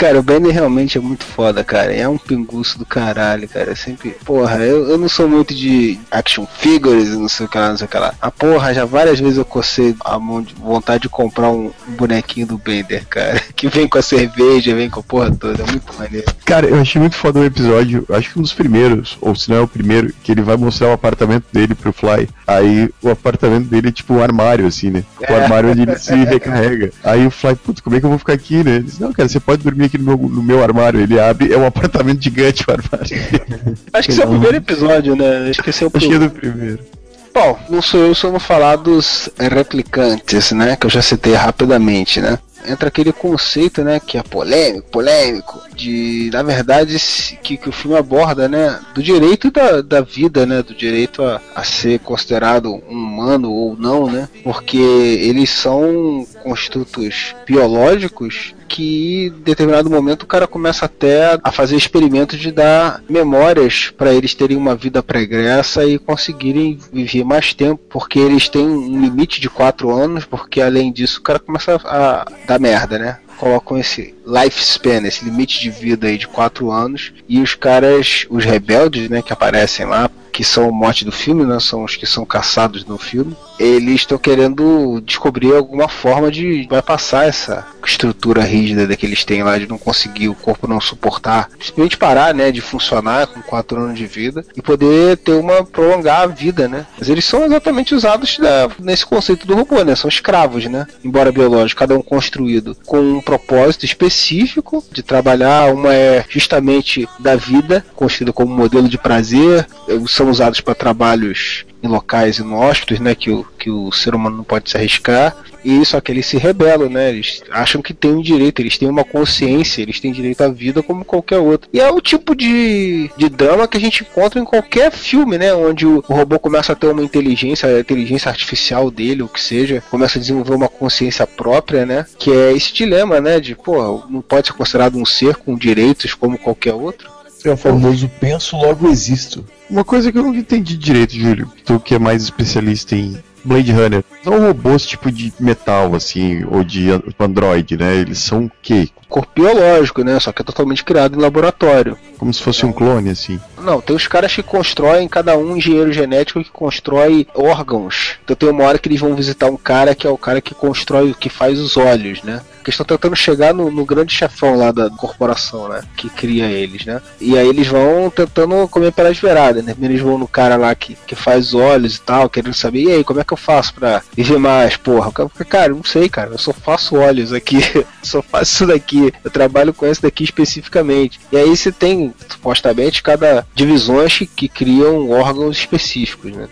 Cara, o Bender realmente é muito foda, cara. É um pinguço do caralho, cara. É sempre. Porra, eu, eu não sou muito de action figures, não sei o que lá, não sei o que lá. A porra, já várias vezes eu cocei a mão de vontade de comprar um, bonequinho do Bender, cara. (laughs) Que vem com a cerveja, vem com a porra toda. É muito maneiro. Cara, eu achei muito foda o episódio, acho que um dos primeiros, ou se não é o primeiro, que ele vai mostrar o apartamento dele pro Fly. Aí o apartamento dele é tipo um armário, assim, né? O É. armário onde ele se (laughs) recarrega. Aí o Fly, puta, como é que eu vou ficar aqui, né? Ele diz, não, cara, você pode dormir aqui no meu, no meu armário. Ele abre, é um apartamento gigante o armário. (laughs) Acho que esse é o primeiro episódio, né? Acho que esse é o Acho que é primeiro. do primeiro. Bom, não sou eu, só vou falar dos replicantes, né? Que eu já citei rapidamente, né? Entra aquele conceito, né? Que é polêmico, polêmico, de, na verdade, que, que o filme aborda, né? Do direito da, da vida, né? Do direito a, a ser considerado um humano ou não, né? Porque eles são construtos biológicos que em determinado momento o cara começa até a fazer experimentos de dar memórias para eles terem uma vida pregressa e conseguirem viver mais tempo, porque eles têm um limite de 4 anos, porque além disso o cara começa a dar merda, né? Colocam esse lifespan, esse limite de vida aí de 4 anos, e os caras, os rebeldes, né, que aparecem lá, que são o mote do filme, né? São os que são caçados no filme. Eles estão querendo descobrir alguma forma de vai passar essa estrutura rígida que eles têm lá de não conseguir o corpo não suportar, simplesmente parar, né, de funcionar com 4 anos de vida e poder ter uma prolongar a vida, né? Mas eles são exatamente usados da- nesse conceito do robô, né? São escravos, né? Embora biológicos, cada um construído com um propósito específico de trabalhar. Uma é justamente da vida, construída como modelo de prazer, são usados para trabalhos em locais inóspitos, né, que o, que o ser humano não pode se arriscar, e só que eles se rebelam, né, eles acham que têm um direito, eles têm uma consciência, eles têm direito à vida como qualquer outro. E é o tipo de, de drama que a gente encontra em qualquer filme, né, onde o, o robô começa a ter uma inteligência, a inteligência artificial dele, ou que seja, começa a desenvolver uma consciência própria, né, que é esse dilema, né, de, pô, não pode ser considerado um ser com direitos como qualquer outro. É o famoso penso, logo existo. Uma coisa que eu não entendi direito, Júlio, tu que é mais especialista em Blade Runner. São robôs tipo de metal, assim, ou de an- Android, né? Eles são o quê? Corpo biológico, né, só que é totalmente criado em laboratório. Como se fosse um clone, assim. Não, tem os caras que constroem, cada um engenheiro genético que constrói órgãos. Então tem uma hora que eles vão visitar um cara que é o cara que constrói, que faz os olhos, né? Que estão tentando chegar no, no, grande chefão lá da corporação, né? Que cria eles, né? E aí eles vão tentando comer pelas beiradas, né? Eles vão no cara lá que, que faz olhos e tal, querendo saber, e aí, como é que eu faço pra viver mais, porra? Cara, não sei, cara, eu só faço olhos aqui, (laughs) só faço isso daqui, eu trabalho com esse daqui especificamente. E aí você tem, supostamente, cada divisões que, que criam órgãos específicos, né?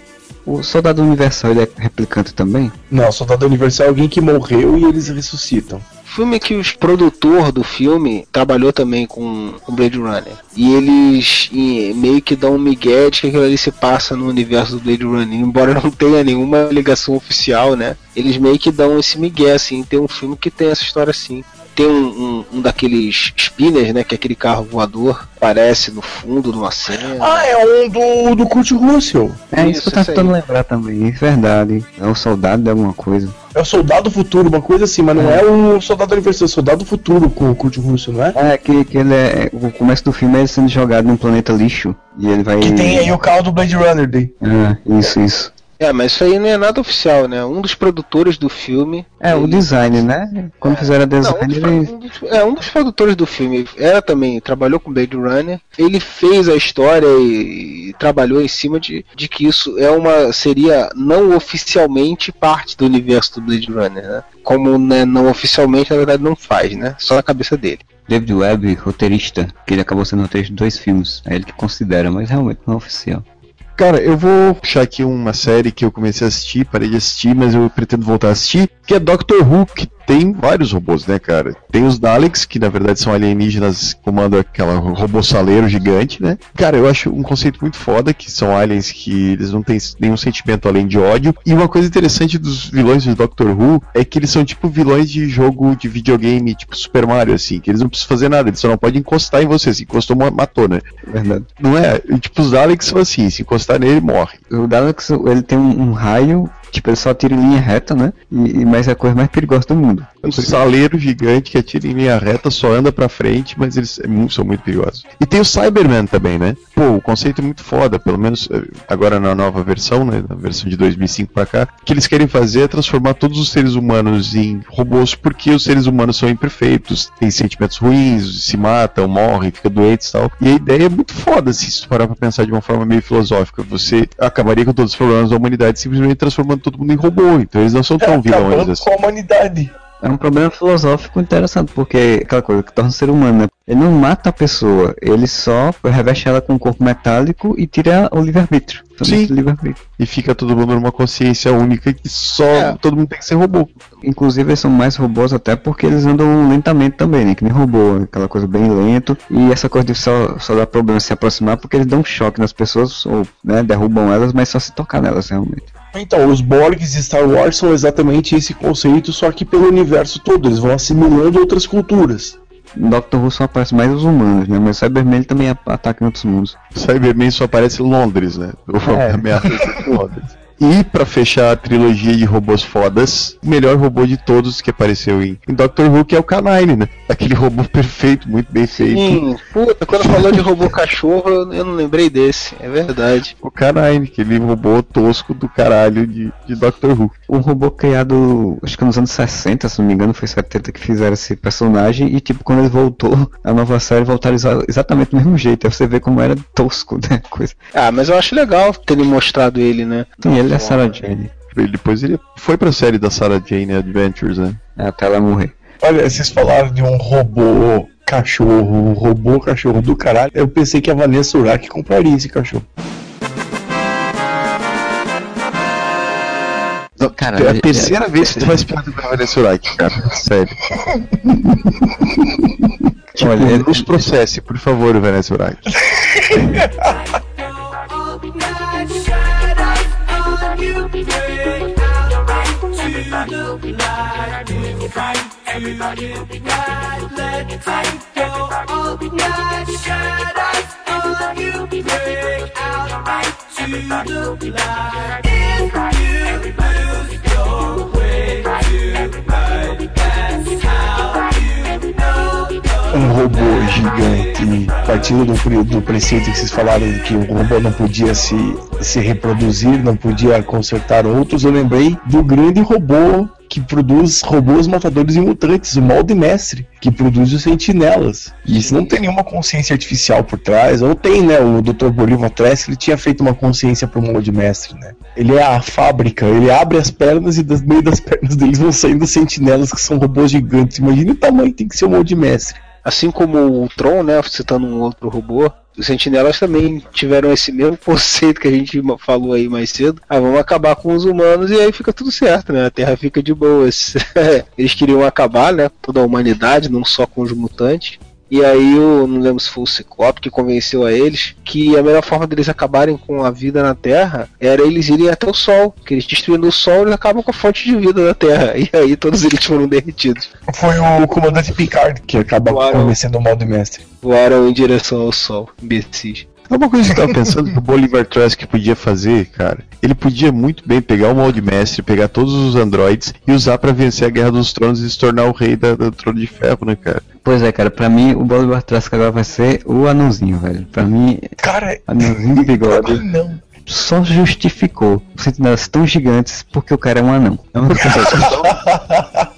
O Soldado Universal ele é replicante também? Não, o Soldado Universal é alguém que morreu e eles ressuscitam filme que o produtor do filme trabalhou também com, com Blade Runner. E eles meio que dão um migué de que aquilo ali se passa no universo do Blade Runner. Embora (laughs) não tenha nenhuma ligação oficial, né? Eles meio que dão esse migué, assim. Tem um filme que tem essa história assim tem um, um, um, daqueles spinners, né? Que é aquele carro voador, aparece no fundo de uma cena. Ah, é um do, do Kurt Russell. É isso, isso que eu tava tentando lembrar também, é verdade. É o soldado de alguma coisa. É o Soldado Futuro, uma coisa assim, mas não é, é o Soldado Universal, é o Soldado Futuro com o Kurt Russell, não é? É, que, que ele é. O começo do filme é ele sendo jogado num planeta lixo. E ele vai. Que tem aí o carro do Blade Runner dele. Ah, isso, isso. É, mas isso aí não é nada oficial, né? Um dos produtores do filme. É, ele... o design, né? Quando é. fizeram a design. Não, um, dos, um dos, é, um dos produtores do filme era também, trabalhou com Blade Runner. Ele fez a história e, e, trabalhou em cima de, de que isso é uma. seria não oficialmente parte do universo do Blade Runner, né? Como né, não oficialmente, na verdade, não faz, né? Só na cabeça dele. David Webb, roteirista, que ele acabou sendo roteirista de dois filmes. É ele que considera, mas realmente não é oficial. Cara, eu vou puxar aqui uma série que eu comecei a assistir, parei de assistir, mas eu pretendo voltar a assistir, que é Doctor Who, que tem vários robôs, né, cara? Tem os Daleks, que na verdade são alienígenas que comandam aquela robô saleiro gigante, né? Cara, eu acho um conceito muito foda, que são aliens que eles não têm nenhum sentimento além de ódio. E uma coisa interessante dos vilões do Doctor Who é que eles são tipo vilões de jogo de videogame, tipo Super Mario, assim, que eles não precisam fazer nada, eles só não podem encostar em você. Se encostou, matou, né? Verdade. Não é? E, tipo, os Daleks são assim, se encostar nele, morre. O Daleks, ele tem um, um raio Tipo, ele só atira em linha reta, né? E, mas é a coisa mais perigosa do mundo. Um saleiro gigante que atira em linha reta, só anda pra frente, mas eles é são muito perigosos. E tem o Cyberman também, né? Pô, o conceito é muito foda, pelo menos eh, agora na nova versão, né? Na versão de 2005 pra cá. O que eles querem fazer é transformar todos os seres humanos em robôs, porque os seres humanos são imperfeitos, têm sentimentos ruins, se matam, morrem, ficam doentes e tal. E a ideia é muito foda, se tu parar pra pensar de uma forma meio filosófica. Você acabaria com todos os problemas da humanidade simplesmente transformando transformando todo mundo em robô, então eles não são tão é, vilões assim. com a humanidade. É um problema filosófico interessante, porque aquela coisa que torna o ser humano, né? Ele não mata a pessoa, ele só reveste ela com um corpo metálico e tira o livre-arbítrio. Sim. Livre e fica todo mundo numa consciência única que só é. todo mundo tem que ser robô. Inclusive eles são mais robôs até porque eles andam lentamente também, né? Que nem robô, aquela coisa bem lento. E essa coisa de só, só dar problema se aproximar porque eles dão um choque nas pessoas, ou né, derrubam elas, mas só se tocar nelas realmente. Então, os Borgs e Star Wars são exatamente esse conceito, só que pelo universo todo, eles vão assimilando outras culturas. Doctor Who só aparece mais os humanos, né? Mas Cyberman também ataca em outros mundos. Cyberman só aparece em Londres, né? É. (laughs) Ameaça de Londres. E para fechar a trilogia de robôs fodas, o melhor robô de todos que apareceu em, em Doctor Who que é o K9, né? Aquele robô (laughs) perfeito, muito bem feito. Sim, puta, quando falou de robô cachorro, eu não lembrei desse, é verdade. O K9, aquele robô tosco do caralho de, de Doctor Who. Um robô criado, acho que nos anos 60, se não me engano, foi 70 que fizeram esse personagem e tipo, quando ele voltou, a nova série voltaram exatamente do mesmo jeito. Aí você vê como era tosco, né? Coisa. Ah, mas eu acho legal terem mostrado ele, né? Sim, ele ele é Sarah Jane. Depois ele foi pra série da Sarah Jane Adventures, né? É, até ela morrer. Olha, vocês falaram de um robô cachorro, um robô cachorro do caralho. Eu pensei que a Vanessa Urach compraria esse cachorro. Cara, é a terceira é, vez que tu faz piada com a Vanessa Urach, cara. Sério. (laughs) tipo, Olha, nos processe, por favor, Vanessa Urach. (laughs) Everybody unite, let time go all night. Shadows on you, break out right to the light. If you lose your way tonight, that's how you know. um robô gigante, partindo do, do preceito que vocês falaram que o robô não podia se, se reproduzir, não podia consertar outros, eu lembrei do grande robô que produz robôs matadores e mutantes, o molde mestre, que produz os sentinelas. E isso não tem nenhuma consciência artificial por trás, ou tem, né? O Dr. Bolívar Trask, ele tinha feito uma consciência pro molde mestre, né? Ele é a fábrica, ele abre as pernas e das meio das (laughs) pernas deles vão saindo sentinelas que são robôs gigantes. Imagina o tamanho que tem que ser o molde mestre. Assim como o Tron, né, citando um outro robô, os sentinelas também tiveram esse mesmo (laughs) conceito que a gente falou aí mais cedo. Ah, vamos acabar com os humanos e aí fica tudo certo, né? A Terra fica de boas. (laughs) Eles queriam acabar, né? Toda a humanidade, não só com os mutantes. E aí, eu não lembro se foi o Ciclope que convenceu a eles que a melhor forma deles acabarem com a vida na Terra era eles irem até o Sol. Que eles destruindo o Sol, eles acabam com a fonte de vida da Terra. (laughs) E aí todos eles foram derretidos. Foi o comandante Picard que acaba Claro. convencendo o molde mestre. Voaram em direção ao Sol, imbecis. É uma coisa que eu tava (laughs) pensando que o Bolivar Trask podia fazer, cara. Ele podia muito bem pegar o molde mestre, pegar todos os androides e usar pra vencer a Guerra dos Tronos e se tornar o rei da, do Trono de Ferro, né, cara? Pois é, cara, pra mim o Bolivar Trask agora vai ser o anãozinho, velho. Pra mim, Cara, anãozinho de bigode (laughs) não. só justificou os sentinelas tão gigantes porque o cara é um anão. É uma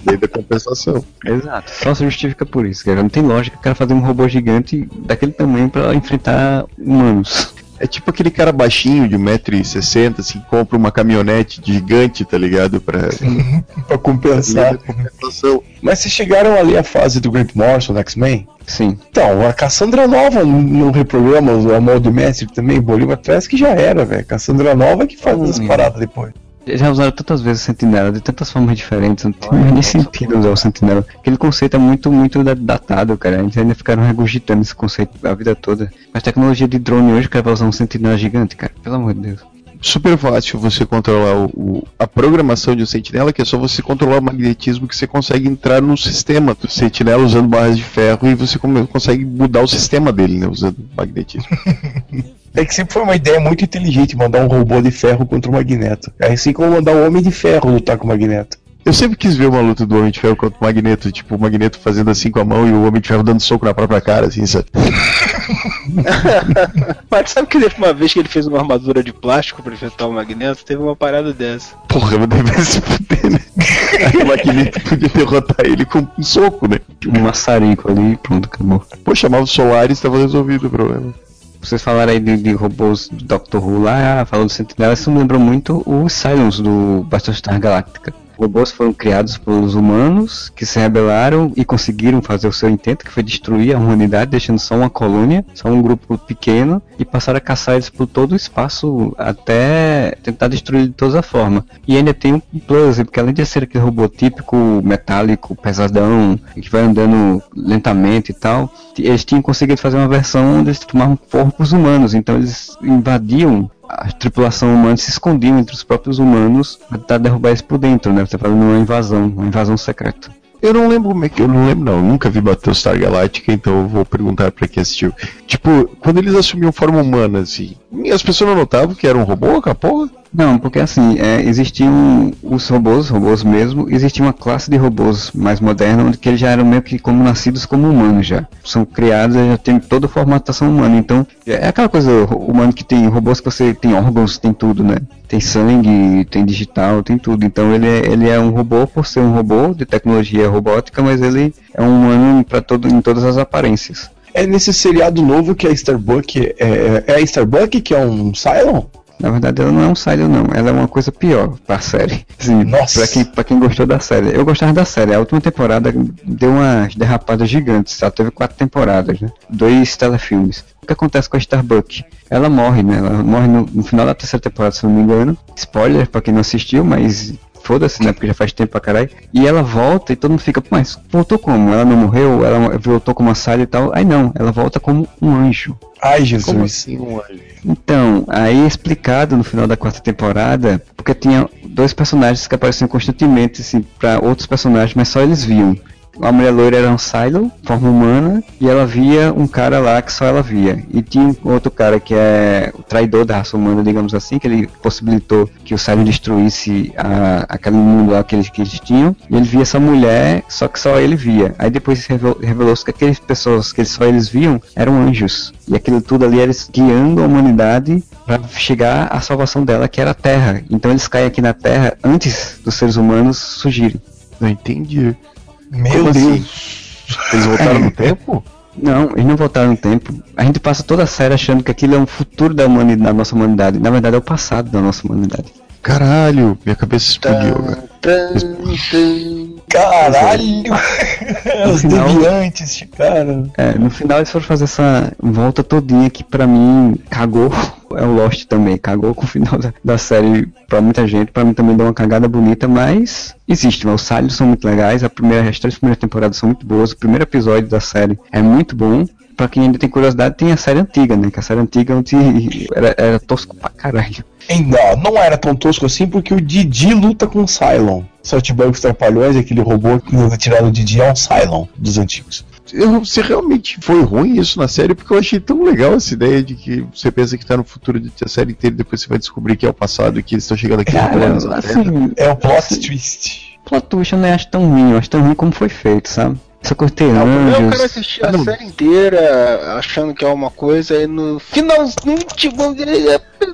Lei da compensação. Exato, só se justifica por isso, cara. Não tem lógica o cara fazer um robô gigante daquele tamanho pra enfrentar humanos. É tipo aquele cara baixinho de 1,60m, assim, que compra uma caminhonete gigante, tá ligado? Pra (laughs) pra compensar. compensação. Mas vocês chegaram ali à fase do Grant Morrison no X-Men? Sim. Então, a Cassandra Nova no reprograma, o molde mestre também, Bolívar Trask já era, velho. Cassandra Nova que faz as Hum. paradas depois. Já usaram tantas vezes o sentinela, de tantas formas diferentes, não tem nem sentido usar o sentinela. Aquele conceito é muito, muito da- datado, cara. Eles ainda ficaram regurgitando esse conceito a vida toda. Mas tecnologia de drone hoje, o cara vai usar um sentinela gigante, cara. Pelo amor de Deus. Super fácil você controlar o, o- a programação de um sentinela, que é só você controlar o magnetismo que você consegue entrar no sistema do sentinela usando barras de ferro e você come- consegue mudar o sistema dele, né? Usando magnetismo. (laughs) É que sempre foi uma ideia muito inteligente mandar um robô de ferro contra o Magneto. É assim como mandar um Homem de Ferro lutar com o Magneto. Eu sempre quis ver uma luta do Homem de Ferro contra o Magneto, tipo, o Magneto fazendo assim com a mão e o Homem de Ferro dando soco na própria cara, assim, sabe? (laughs) Mas sabe que teve uma vez que ele fez uma armadura de plástico pra enfrentar o Magneto? Teve uma parada dessa. Porra, eu deve se fuder, né? Aí (laughs) o Magneto podia derrotar ele com um soco, né? Um maçarico ali e pronto, acabou. Pô, chamava o Solaris e tava resolvido o problema. Vocês falaram aí de, de robôs do Doctor Who lá, ah, falando do sentinela, isso me lembrou muito os Cylons do Battlestar Galactica. Robôs foram criados pelos humanos que se rebelaram e conseguiram fazer o seu intento, que foi destruir a humanidade, deixando só uma colônia, só um grupo pequeno, e passaram a caçar eles por todo o espaço até tentar destruir de toda forma. E ainda tem um plus, porque além de ser aquele robô típico, metálico, pesadão, que vai andando lentamente e tal, eles tinham conseguido fazer uma versão onde eles tomavam corpos humanos, então eles invadiam a tripulação humana se escondiam entre os próprios humanos pra tentar derrubar eles por dentro, né? Você tá falando uma invasão, uma invasão secreta. Eu não lembro como é que. Eu não lembro, não. Nunca vi Battlestar Galactica, então eu vou perguntar pra quem assistiu. Tipo, quando eles assumiam forma humana, assim, as pessoas não notavam que era um robô, porra? Não, porque assim, é, existiam os robôs, robôs mesmo, existia uma classe de robôs mais moderna, onde que eles já eram meio que como nascidos como humanos já. São criados, já tem toda a formatação humana, então é aquela coisa humana que tem robôs que você tem órgãos, tem tudo, né? Tem sangue, tem digital, tem tudo. Então ele é, ele é um robô por ser um robô de tecnologia robótica, mas ele é um humano para todo em todas as aparências. É nesse seriado novo que a Starbuck é, é a Starbuck que é um Cylon? Na verdade, ela não é um Cylon, não. Ela é uma coisa pior pra série. Sim, Nossa. Pra quem, pra quem gostou da série. Eu gostava da série. A última temporada deu umas derrapadas gigantes. Ela teve quatro temporadas, né? Dois telefilmes. O que acontece com a Starbuck? Ela morre, né? Ela morre no, no final da terceira temporada, se não me engano. Spoiler pra quem não assistiu, mas foda-se, né? Porque já faz tempo pra caralho. E ela volta e todo mundo fica, "Pô, mas voltou como? Ela não morreu? Ela voltou como uma Sally e tal? Aí não, ela volta como um anjo. Ai, Jesus. Como assim um anjo? Então, aí é explicado no final da quarta temporada, porque tinha dois personagens que apareciam constantemente, assim, pra outros personagens, mas só eles viam. A mulher loira era um Silo, forma humana, e ela via um cara lá que só ela via. E tinha outro cara que é o traidor da raça humana, digamos assim, que ele possibilitou que o Silo destruísse a, aquele mundo lá que eles, que eles tinham. E ele via essa mulher, só que só ele via. Aí depois revelou- revelou-se que aquelas pessoas que só eles viam eram anjos. E aquilo tudo ali eles guiando a humanidade para chegar à salvação dela, que era a Terra. Então eles caem aqui na Terra antes dos seres humanos surgirem. Não entendi. Meu Como Deus. assim? Eles voltaram no (laughs) tempo? Não, eles não voltaram no tempo. A gente passa toda a série achando que aquilo é um futuro da, humanidade, da nossa humanidade. Na verdade é o passado da nossa humanidade. Caralho, minha cabeça explodiu, velho. Caralho! Os final- deviantes ficaram. É, no final eles foram fazer essa volta todinha que pra mim cagou. É o Lost também, cagou com o final da, da série pra muita gente. Pra mim também deu uma cagada bonita, mas existe. Os Salles são muito legais. A primeira, as três primeiras temporadas são muito boas. O primeiro episódio da série é muito bom. Pra quem ainda tem curiosidade, tem a série antiga, né? Que a série antiga onde era, era tosco pra caralho. Ainda não era tão tosco assim porque o Didi luta com o Cylon. Saltibugos Trapalhões, aquele robô que tirado o Didi é um Cylon dos antigos. Eu, se realmente foi ruim isso na série, porque eu achei tão legal essa ideia de que você pensa que tá no futuro de a série inteira e depois você vai descobrir que é o passado e que eles estão chegando aqui Cara, anos assim, É o plot twist. plot twist eu não acho tão ruim, eu acho tão ruim como foi feito, sabe? Coisa ter Não, o problema o cara anjos. assistir a série inteira achando que é uma coisa e no final, no último,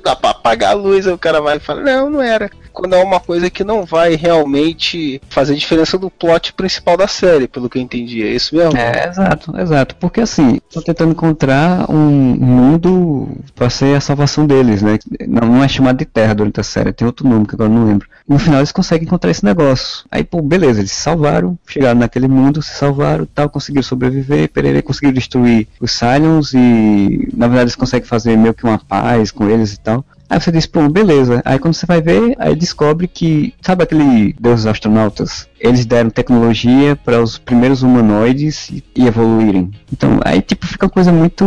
dá pra apagar a luz, aí o cara vai e fala, não, não era. Quando é uma coisa que não vai realmente fazer diferença do plot principal da série, pelo que eu entendi. É isso mesmo? É, exato, exato. Porque assim, estão tentando encontrar um mundo pra ser a salvação deles, né? Não, não é chamado de Terra durante a série, tem outro nome que agora não lembro. No final eles conseguem encontrar esse negócio. Aí, pô, beleza, eles se salvaram, chegaram naquele mundo, se salvaram, tal, conseguiram sobreviver, Pereira conseguiu destruir os Cylons e, na verdade, eles conseguem fazer meio que uma paz com eles e tal. Aí você diz, pô, beleza. Aí quando você vai ver, aí descobre que, sabe aquele Deus astronautas? Eles deram tecnologia para os primeiros humanoides e, e evoluírem. Então, aí tipo fica uma coisa muito.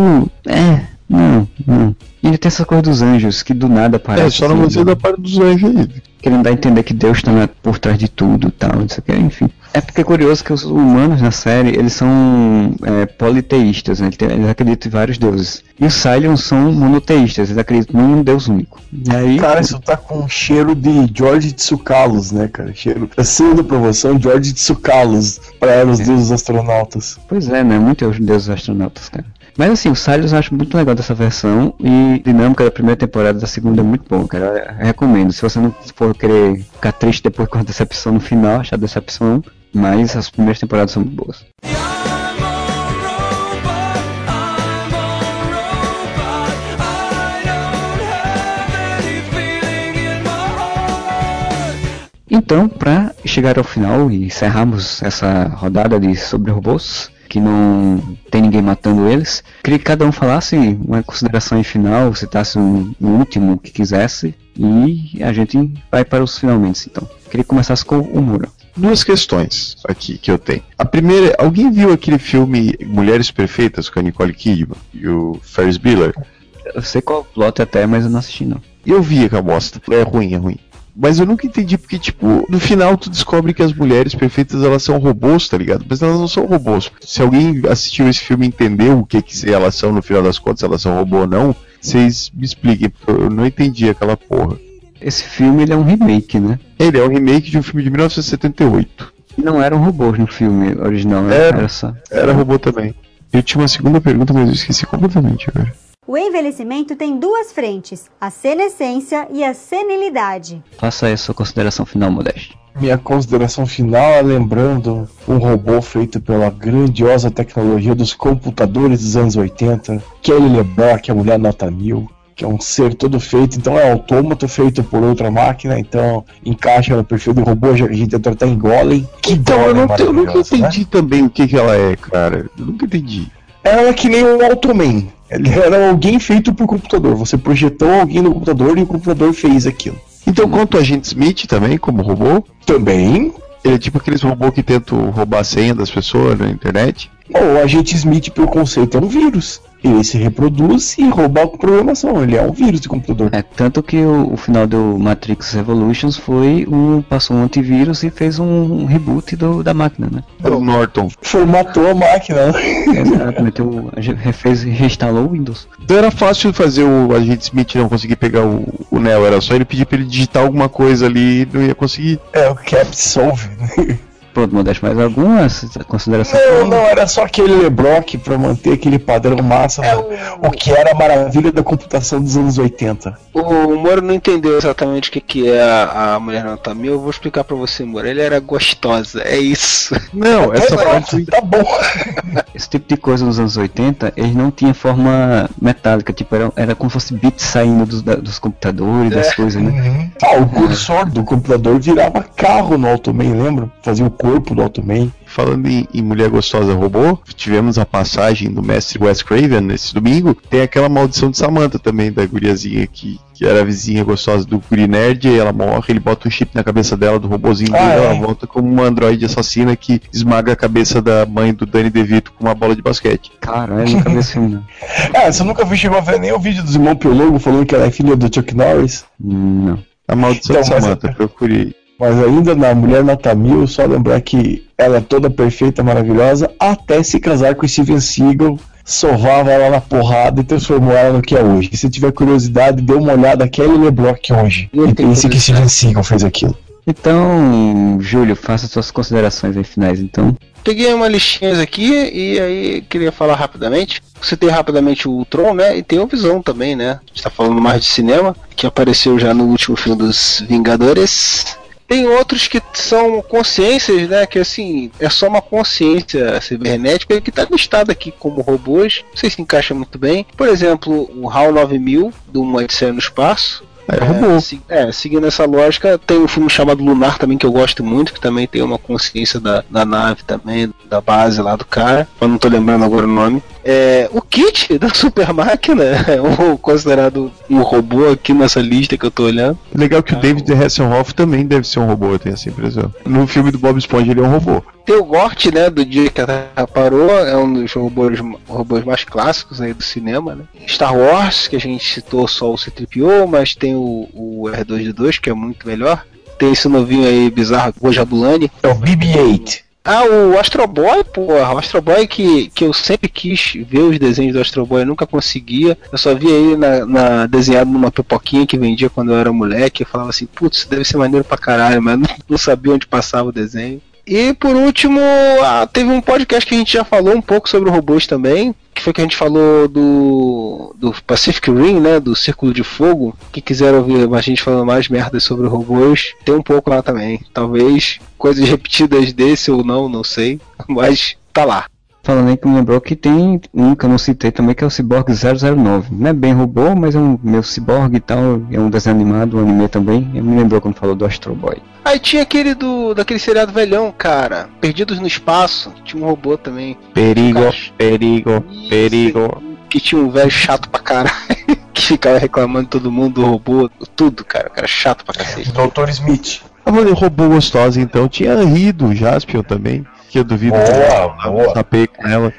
É, não, não. E ainda tem essa coisa dos anjos, que do nada aparece. É, só não assim, gostei da parte dos anjos aí. Querendo dar a entender que Deus está por trás de tudo e tal, isso aqui, enfim. É porque é curioso que os humanos na série, eles são é, politeístas, né? Eles acreditam em vários deuses. E os Cylons são monoteístas, eles acreditam num deus único. E aí, Cara, isso tá com cheiro de George Tsukalos, né, cara? Cheiro. Tá sendo promoção George Tsukalos para os deuses astronautas. pois é, né? Muitos deuses astronautas, cara. Mas assim, o Cylons eu acho muito legal dessa versão e dinâmica da primeira temporada da segunda é muito bom, cara. Eu recomendo. Se você não for querer ficar triste depois com a decepção no final, achar decepção, mas as primeiras temporadas são boas. Então, para chegar ao final e encerrarmos essa rodada de sobre robôs, que não tem ninguém matando eles, queria que cada um falasse uma consideração em final, citasse um, um último que quisesse, e a gente vai para os finalmente então. Queria que começasse com o Mura. Duas questões aqui que eu tenho. A primeira, alguém viu aquele filme Mulheres Perfeitas com a Nicole Kidman e o Ferris Bueller? Eu sei qual é plot até, mas eu não assisti não. Eu vi aquela bosta. É ruim, é ruim. Mas eu nunca entendi porque, tipo, no final tu descobre que as mulheres perfeitas elas são robôs, tá ligado? Mas elas não são robôs. Se alguém assistiu esse filme e entendeu o que que elas são no final das contas, se elas são robô ou não, vocês me expliquem, porque eu não entendi aquela porra. Esse filme ele é um remake, né? Ele é um remake de um filme de 1978. E não eram robôs no filme original, né? Era. Era só. Era robô também. Eu tinha uma segunda pergunta, mas eu esqueci completamente agora. O envelhecimento tem duas frentes, a senescência e a senilidade. Faça aí a sua consideração final, Modeste. Minha consideração final é lembrando um robô feito pela grandiosa tecnologia dos computadores dos anos 80, Kelly LeBron, que é a mulher nota mil, que é um ser todo feito, então é autômato feito por outra máquina, então encaixa no perfil do robô, já que a gente entrou até em Golem. Que Então, eu, não, eu nunca né? entendi também o que, que ela é, cara. Eu nunca entendi. Ela é que nem um Automan. Ele era alguém feito por computador. Você projetou alguém no computador e o computador fez aquilo. Então, quanto a Agente Smith também, como robô, Também. ele é tipo aqueles robôs que tentam roubar a senha das pessoas na internet. O agente Smith, pelo conceito, é um vírus. Ele se reproduz e rouba a programação. Ele é um vírus de computador. É, tanto que o, o final do Matrix Revolutions foi um. passou um antivírus e fez um, reboot do, da máquina, né? O Norton. Formatou a máquina. Exatamente, o, refez, reinstalou o Windows. Então era fácil fazer o agente Smith não conseguir pegar o, o Neo, era só ele pedir pra ele digitar alguma coisa ali e não ia conseguir. É, o Cap Solve. Pronto, Modesto, mais algumas considerações? Não, não, era só aquele LeBrock para manter aquele padrão massa, é o... o... que era a maravilha da computação dos anos 80. O Moro não entendeu exatamente o que, que é a, a Mulher Anatomia, eu vou explicar para você, Moro. Ele era gostosa, é isso. Não, essa é, parte... Tá bom. (laughs) Esse tipo de coisa nos anos 80, eles não tinha forma metálica, tipo, era, era como se fosse bits saindo dos, da, dos computadores, é. das coisas, né? Uhum. Ah, o cursor do computador virava carro no Automan, lembra? Fazia o corpo do Automan. Falando em, em, Mulher Gostosa Robô, tivemos a passagem do mestre Wes Craven nesse domingo. Tem aquela maldição de Samantha também, da guriazinha que, que era a vizinha gostosa do Guri Nerd, e ela morre, ele bota um chip na cabeça dela, do robôzinho ah, dele, é? ela volta como uma androide assassina que esmaga a cabeça da mãe do Danny DeVito com uma bola de basquete. Caralho, nunca vi assim, não. (laughs) É, você nunca viu, chegou a ver nem o vídeo do Simão Piologo falando que ela é filha do Chuck Norris? Não. A maldição então, de Samantha, mas... procurei. Mas ainda na Mulher Nota Mil, só lembrar que ela é toda perfeita, maravilhosa, até se casar com o Steven Seagal, sovava ela na porrada e transformou ela no que é hoje. se tiver curiosidade, dê uma olhada Kelly LeBrock hoje. E pense que Steven Seagal fez aquilo. Então, Júlio, faça suas considerações aí finais, então. Peguei uma listinha aqui e aí queria falar rapidamente. Você tem rapidamente o Tron, né? E tem o Visão também, né? A gente tá falando mais de cinema, que apareceu já no último filme dos Vingadores. Tem outros que são consciências, né? Que assim, é só uma consciência cibernética que está listado aqui como robôs. Não sei se encaixa muito bem. Por exemplo, o HAL 9000 do Uma Odisseia no Espaço. É, é robô. É, seguindo essa lógica, tem um filme chamado Lunar também que eu gosto muito, que também tem uma consciência da, da nave também, da base lá do cara. Eu não tô lembrando agora o nome. É, o Kit (laughs) da Super Máquina é um, considerado um robô aqui nessa lista que eu tô olhando. Legal que o David Hasselhoff também deve ser um robô, eu tenho essa impressão. No filme do Bob Esponja ele é um robô. Tem o Gort, né, do dia que a Terra parou, é um dos robôs, robôs mais clássicos aí do cinema, né? Star Wars, que a gente citou só o C-3PO, mas tem o, o R2D2, que é muito melhor. Tem esse novinho aí bizarro, o Jabulani. É o BB-8. Ah, o Astro Boy, porra. O Astro Boy que, que eu sempre quis ver os desenhos do Astro Boy, nunca conseguia. Eu só via ele na, na, desenhado numa pipoquinha que vendia quando eu era moleque. Eu falava assim, putz, deve ser maneiro pra caralho, mas não, não sabia onde passava o desenho. E por último, ah, teve um podcast que a gente já falou um pouco sobre robôs também, que foi que a gente falou do, do Pacific Rim, né, do Círculo de Fogo. Quem quiser ouvir a gente falando mais merdas sobre robôs, tem um pouco lá também. Talvez coisas repetidas desse ou não, não sei, (laughs) mas tá lá. Falando aí que me lembrou que tem um que eu não citei também, que é o Cyborg 009. Não é bem robô, mas é um meu cyborg e tal, é um desenho animado, um anime também. Eu me lembrou quando falou do Astro Boy. Aí tinha aquele do daquele seriado velhão, cara. Perdidos no espaço. Tinha um robô também. Perigo, perigo, Isso, perigo. Que tinha um velho chato pra caralho. (laughs) que ficava reclamando todo mundo do robô. Tudo, cara. O cara chato pra cacete. Dr. Smith. Eu falei robô gostosa então. Tinha Rido, Jaspion também. Que eu duvido boa, que eu tapei com ela.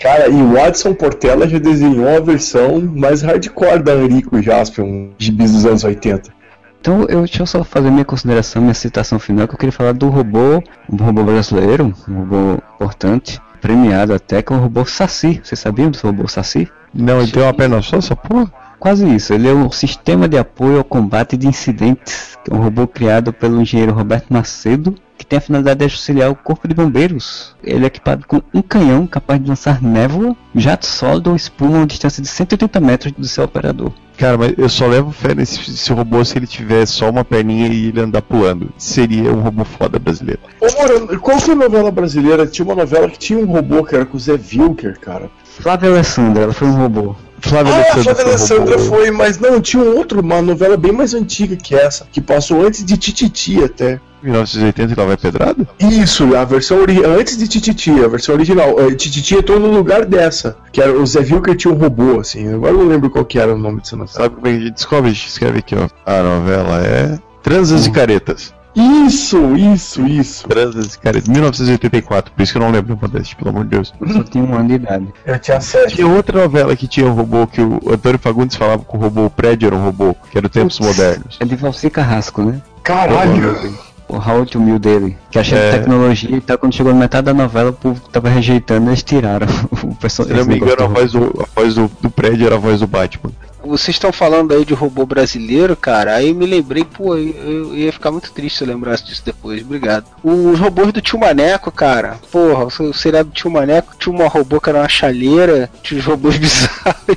Cara, e o Watson Portela já desenhou a versão mais hardcore da Enrico Jaspion, de bis dos anos 80. Então, eu, deixa eu só fazer minha consideração, minha citação final, que eu queria falar do robô, um robô brasileiro, um robô importante, premiado até, que é o robô Saci. Vocês sabiam do robô Saci? Não, ele tem uma perna só, essa porra? Quase isso. Ele é um sistema de apoio ao combate de incidentes, que é um robô criado pelo engenheiro Roberto Macedo, que tem a finalidade de auxiliar o corpo de bombeiros. Ele é equipado com um canhão capaz de lançar névoa, jato sólido ou espuma a uma distância de 180 metros do seu operador. Cara, mas eu só levo fé nesse, nesse, robô se ele tiver só uma perninha e ele andar pulando. Seria um robô foda brasileiro. Ô, Moro, qual foi a novela brasileira? Tinha uma novela que tinha um robô que era com o Zé Wilker, cara. Flávia Alessandra, ela foi um robô. Flávia ah, Alessandra, Flávia Alessandra foi, foi, mas não, tinha um outro, uma novela bem mais antiga que essa, que passou antes de Tititi até. 1980 e lá vai pedrada? Isso, a versão antes de Tititi, a versão original. Uh, Tititi entrou no lugar dessa, que era o Zé Vilker tinha um robô, assim. Agora eu não lembro qual que era o nome dessa novela. Sabe como é que a gente descobre? A gente escreve aqui, ó. A novela é Transas hum. e Caretas. Isso, isso, isso. Esse cara é de 1984, por isso que eu não lembro o Modeste, pelo amor de Deus. Eu só tinha um ano de idade. Eu tinha sete. Tinha outra novela que tinha um robô que o Antônio Fagundes falava que o robô, o prédio era um robô, que era o Tempos Putz. Modernos. É de Valci Carrasco, né? Caralho! O How to Mil dele. Que achei É. de tecnologia e tal, quando chegou na metade da novela, o povo tava rejeitando, eles tiraram (laughs) o personagem. Se não me engano, a voz, do, a voz do, do prédio era a voz do Batman. Vocês estão falando aí de robô brasileiro, cara, aí me lembrei, pô, eu, eu ia ficar muito triste se eu lembrasse disso depois, obrigado. Os robôs do tio Maneco, cara, porra, o seriado do tio Maneco tinha uma robô que era uma chaleira, tinha os robôs (laughs) bizarros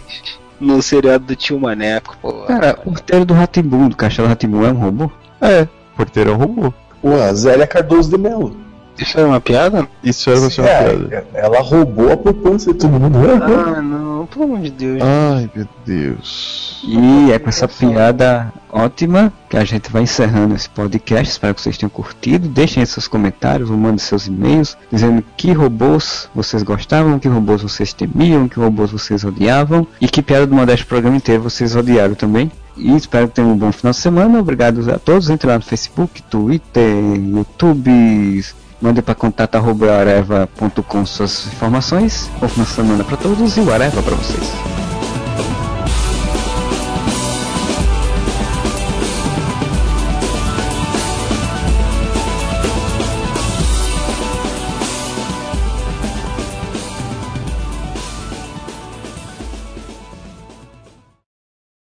no seriado do tio Maneco, pô. Cara, o porteiro do Ratimbum, do Castelo Ratimbum, é um robô? É, porteiro é um robô. Ué, Zélia Cardoso de Melo. Isso era uma piada? Isso era pra ser uma piada. É, ela roubou a poupança de todo mundo. Ah, não, pelo amor de Deus. Ai, meu Deus. E é com essa piada ótima que a gente vai encerrando esse podcast. Espero que vocês tenham curtido. Deixem aí seus comentários ou mandem seus e-mails dizendo que robôs vocês gostavam, que robôs vocês temiam, que robôs vocês odiavam e que piada do Modesto programa inteiro vocês odiaram também. E espero que tenham um bom final de semana. Obrigado a todos. Entre lá no Facebook, Twitter, YouTube. Mande para contato.areva.com suas informações. De semana para todos e o Areva para vocês.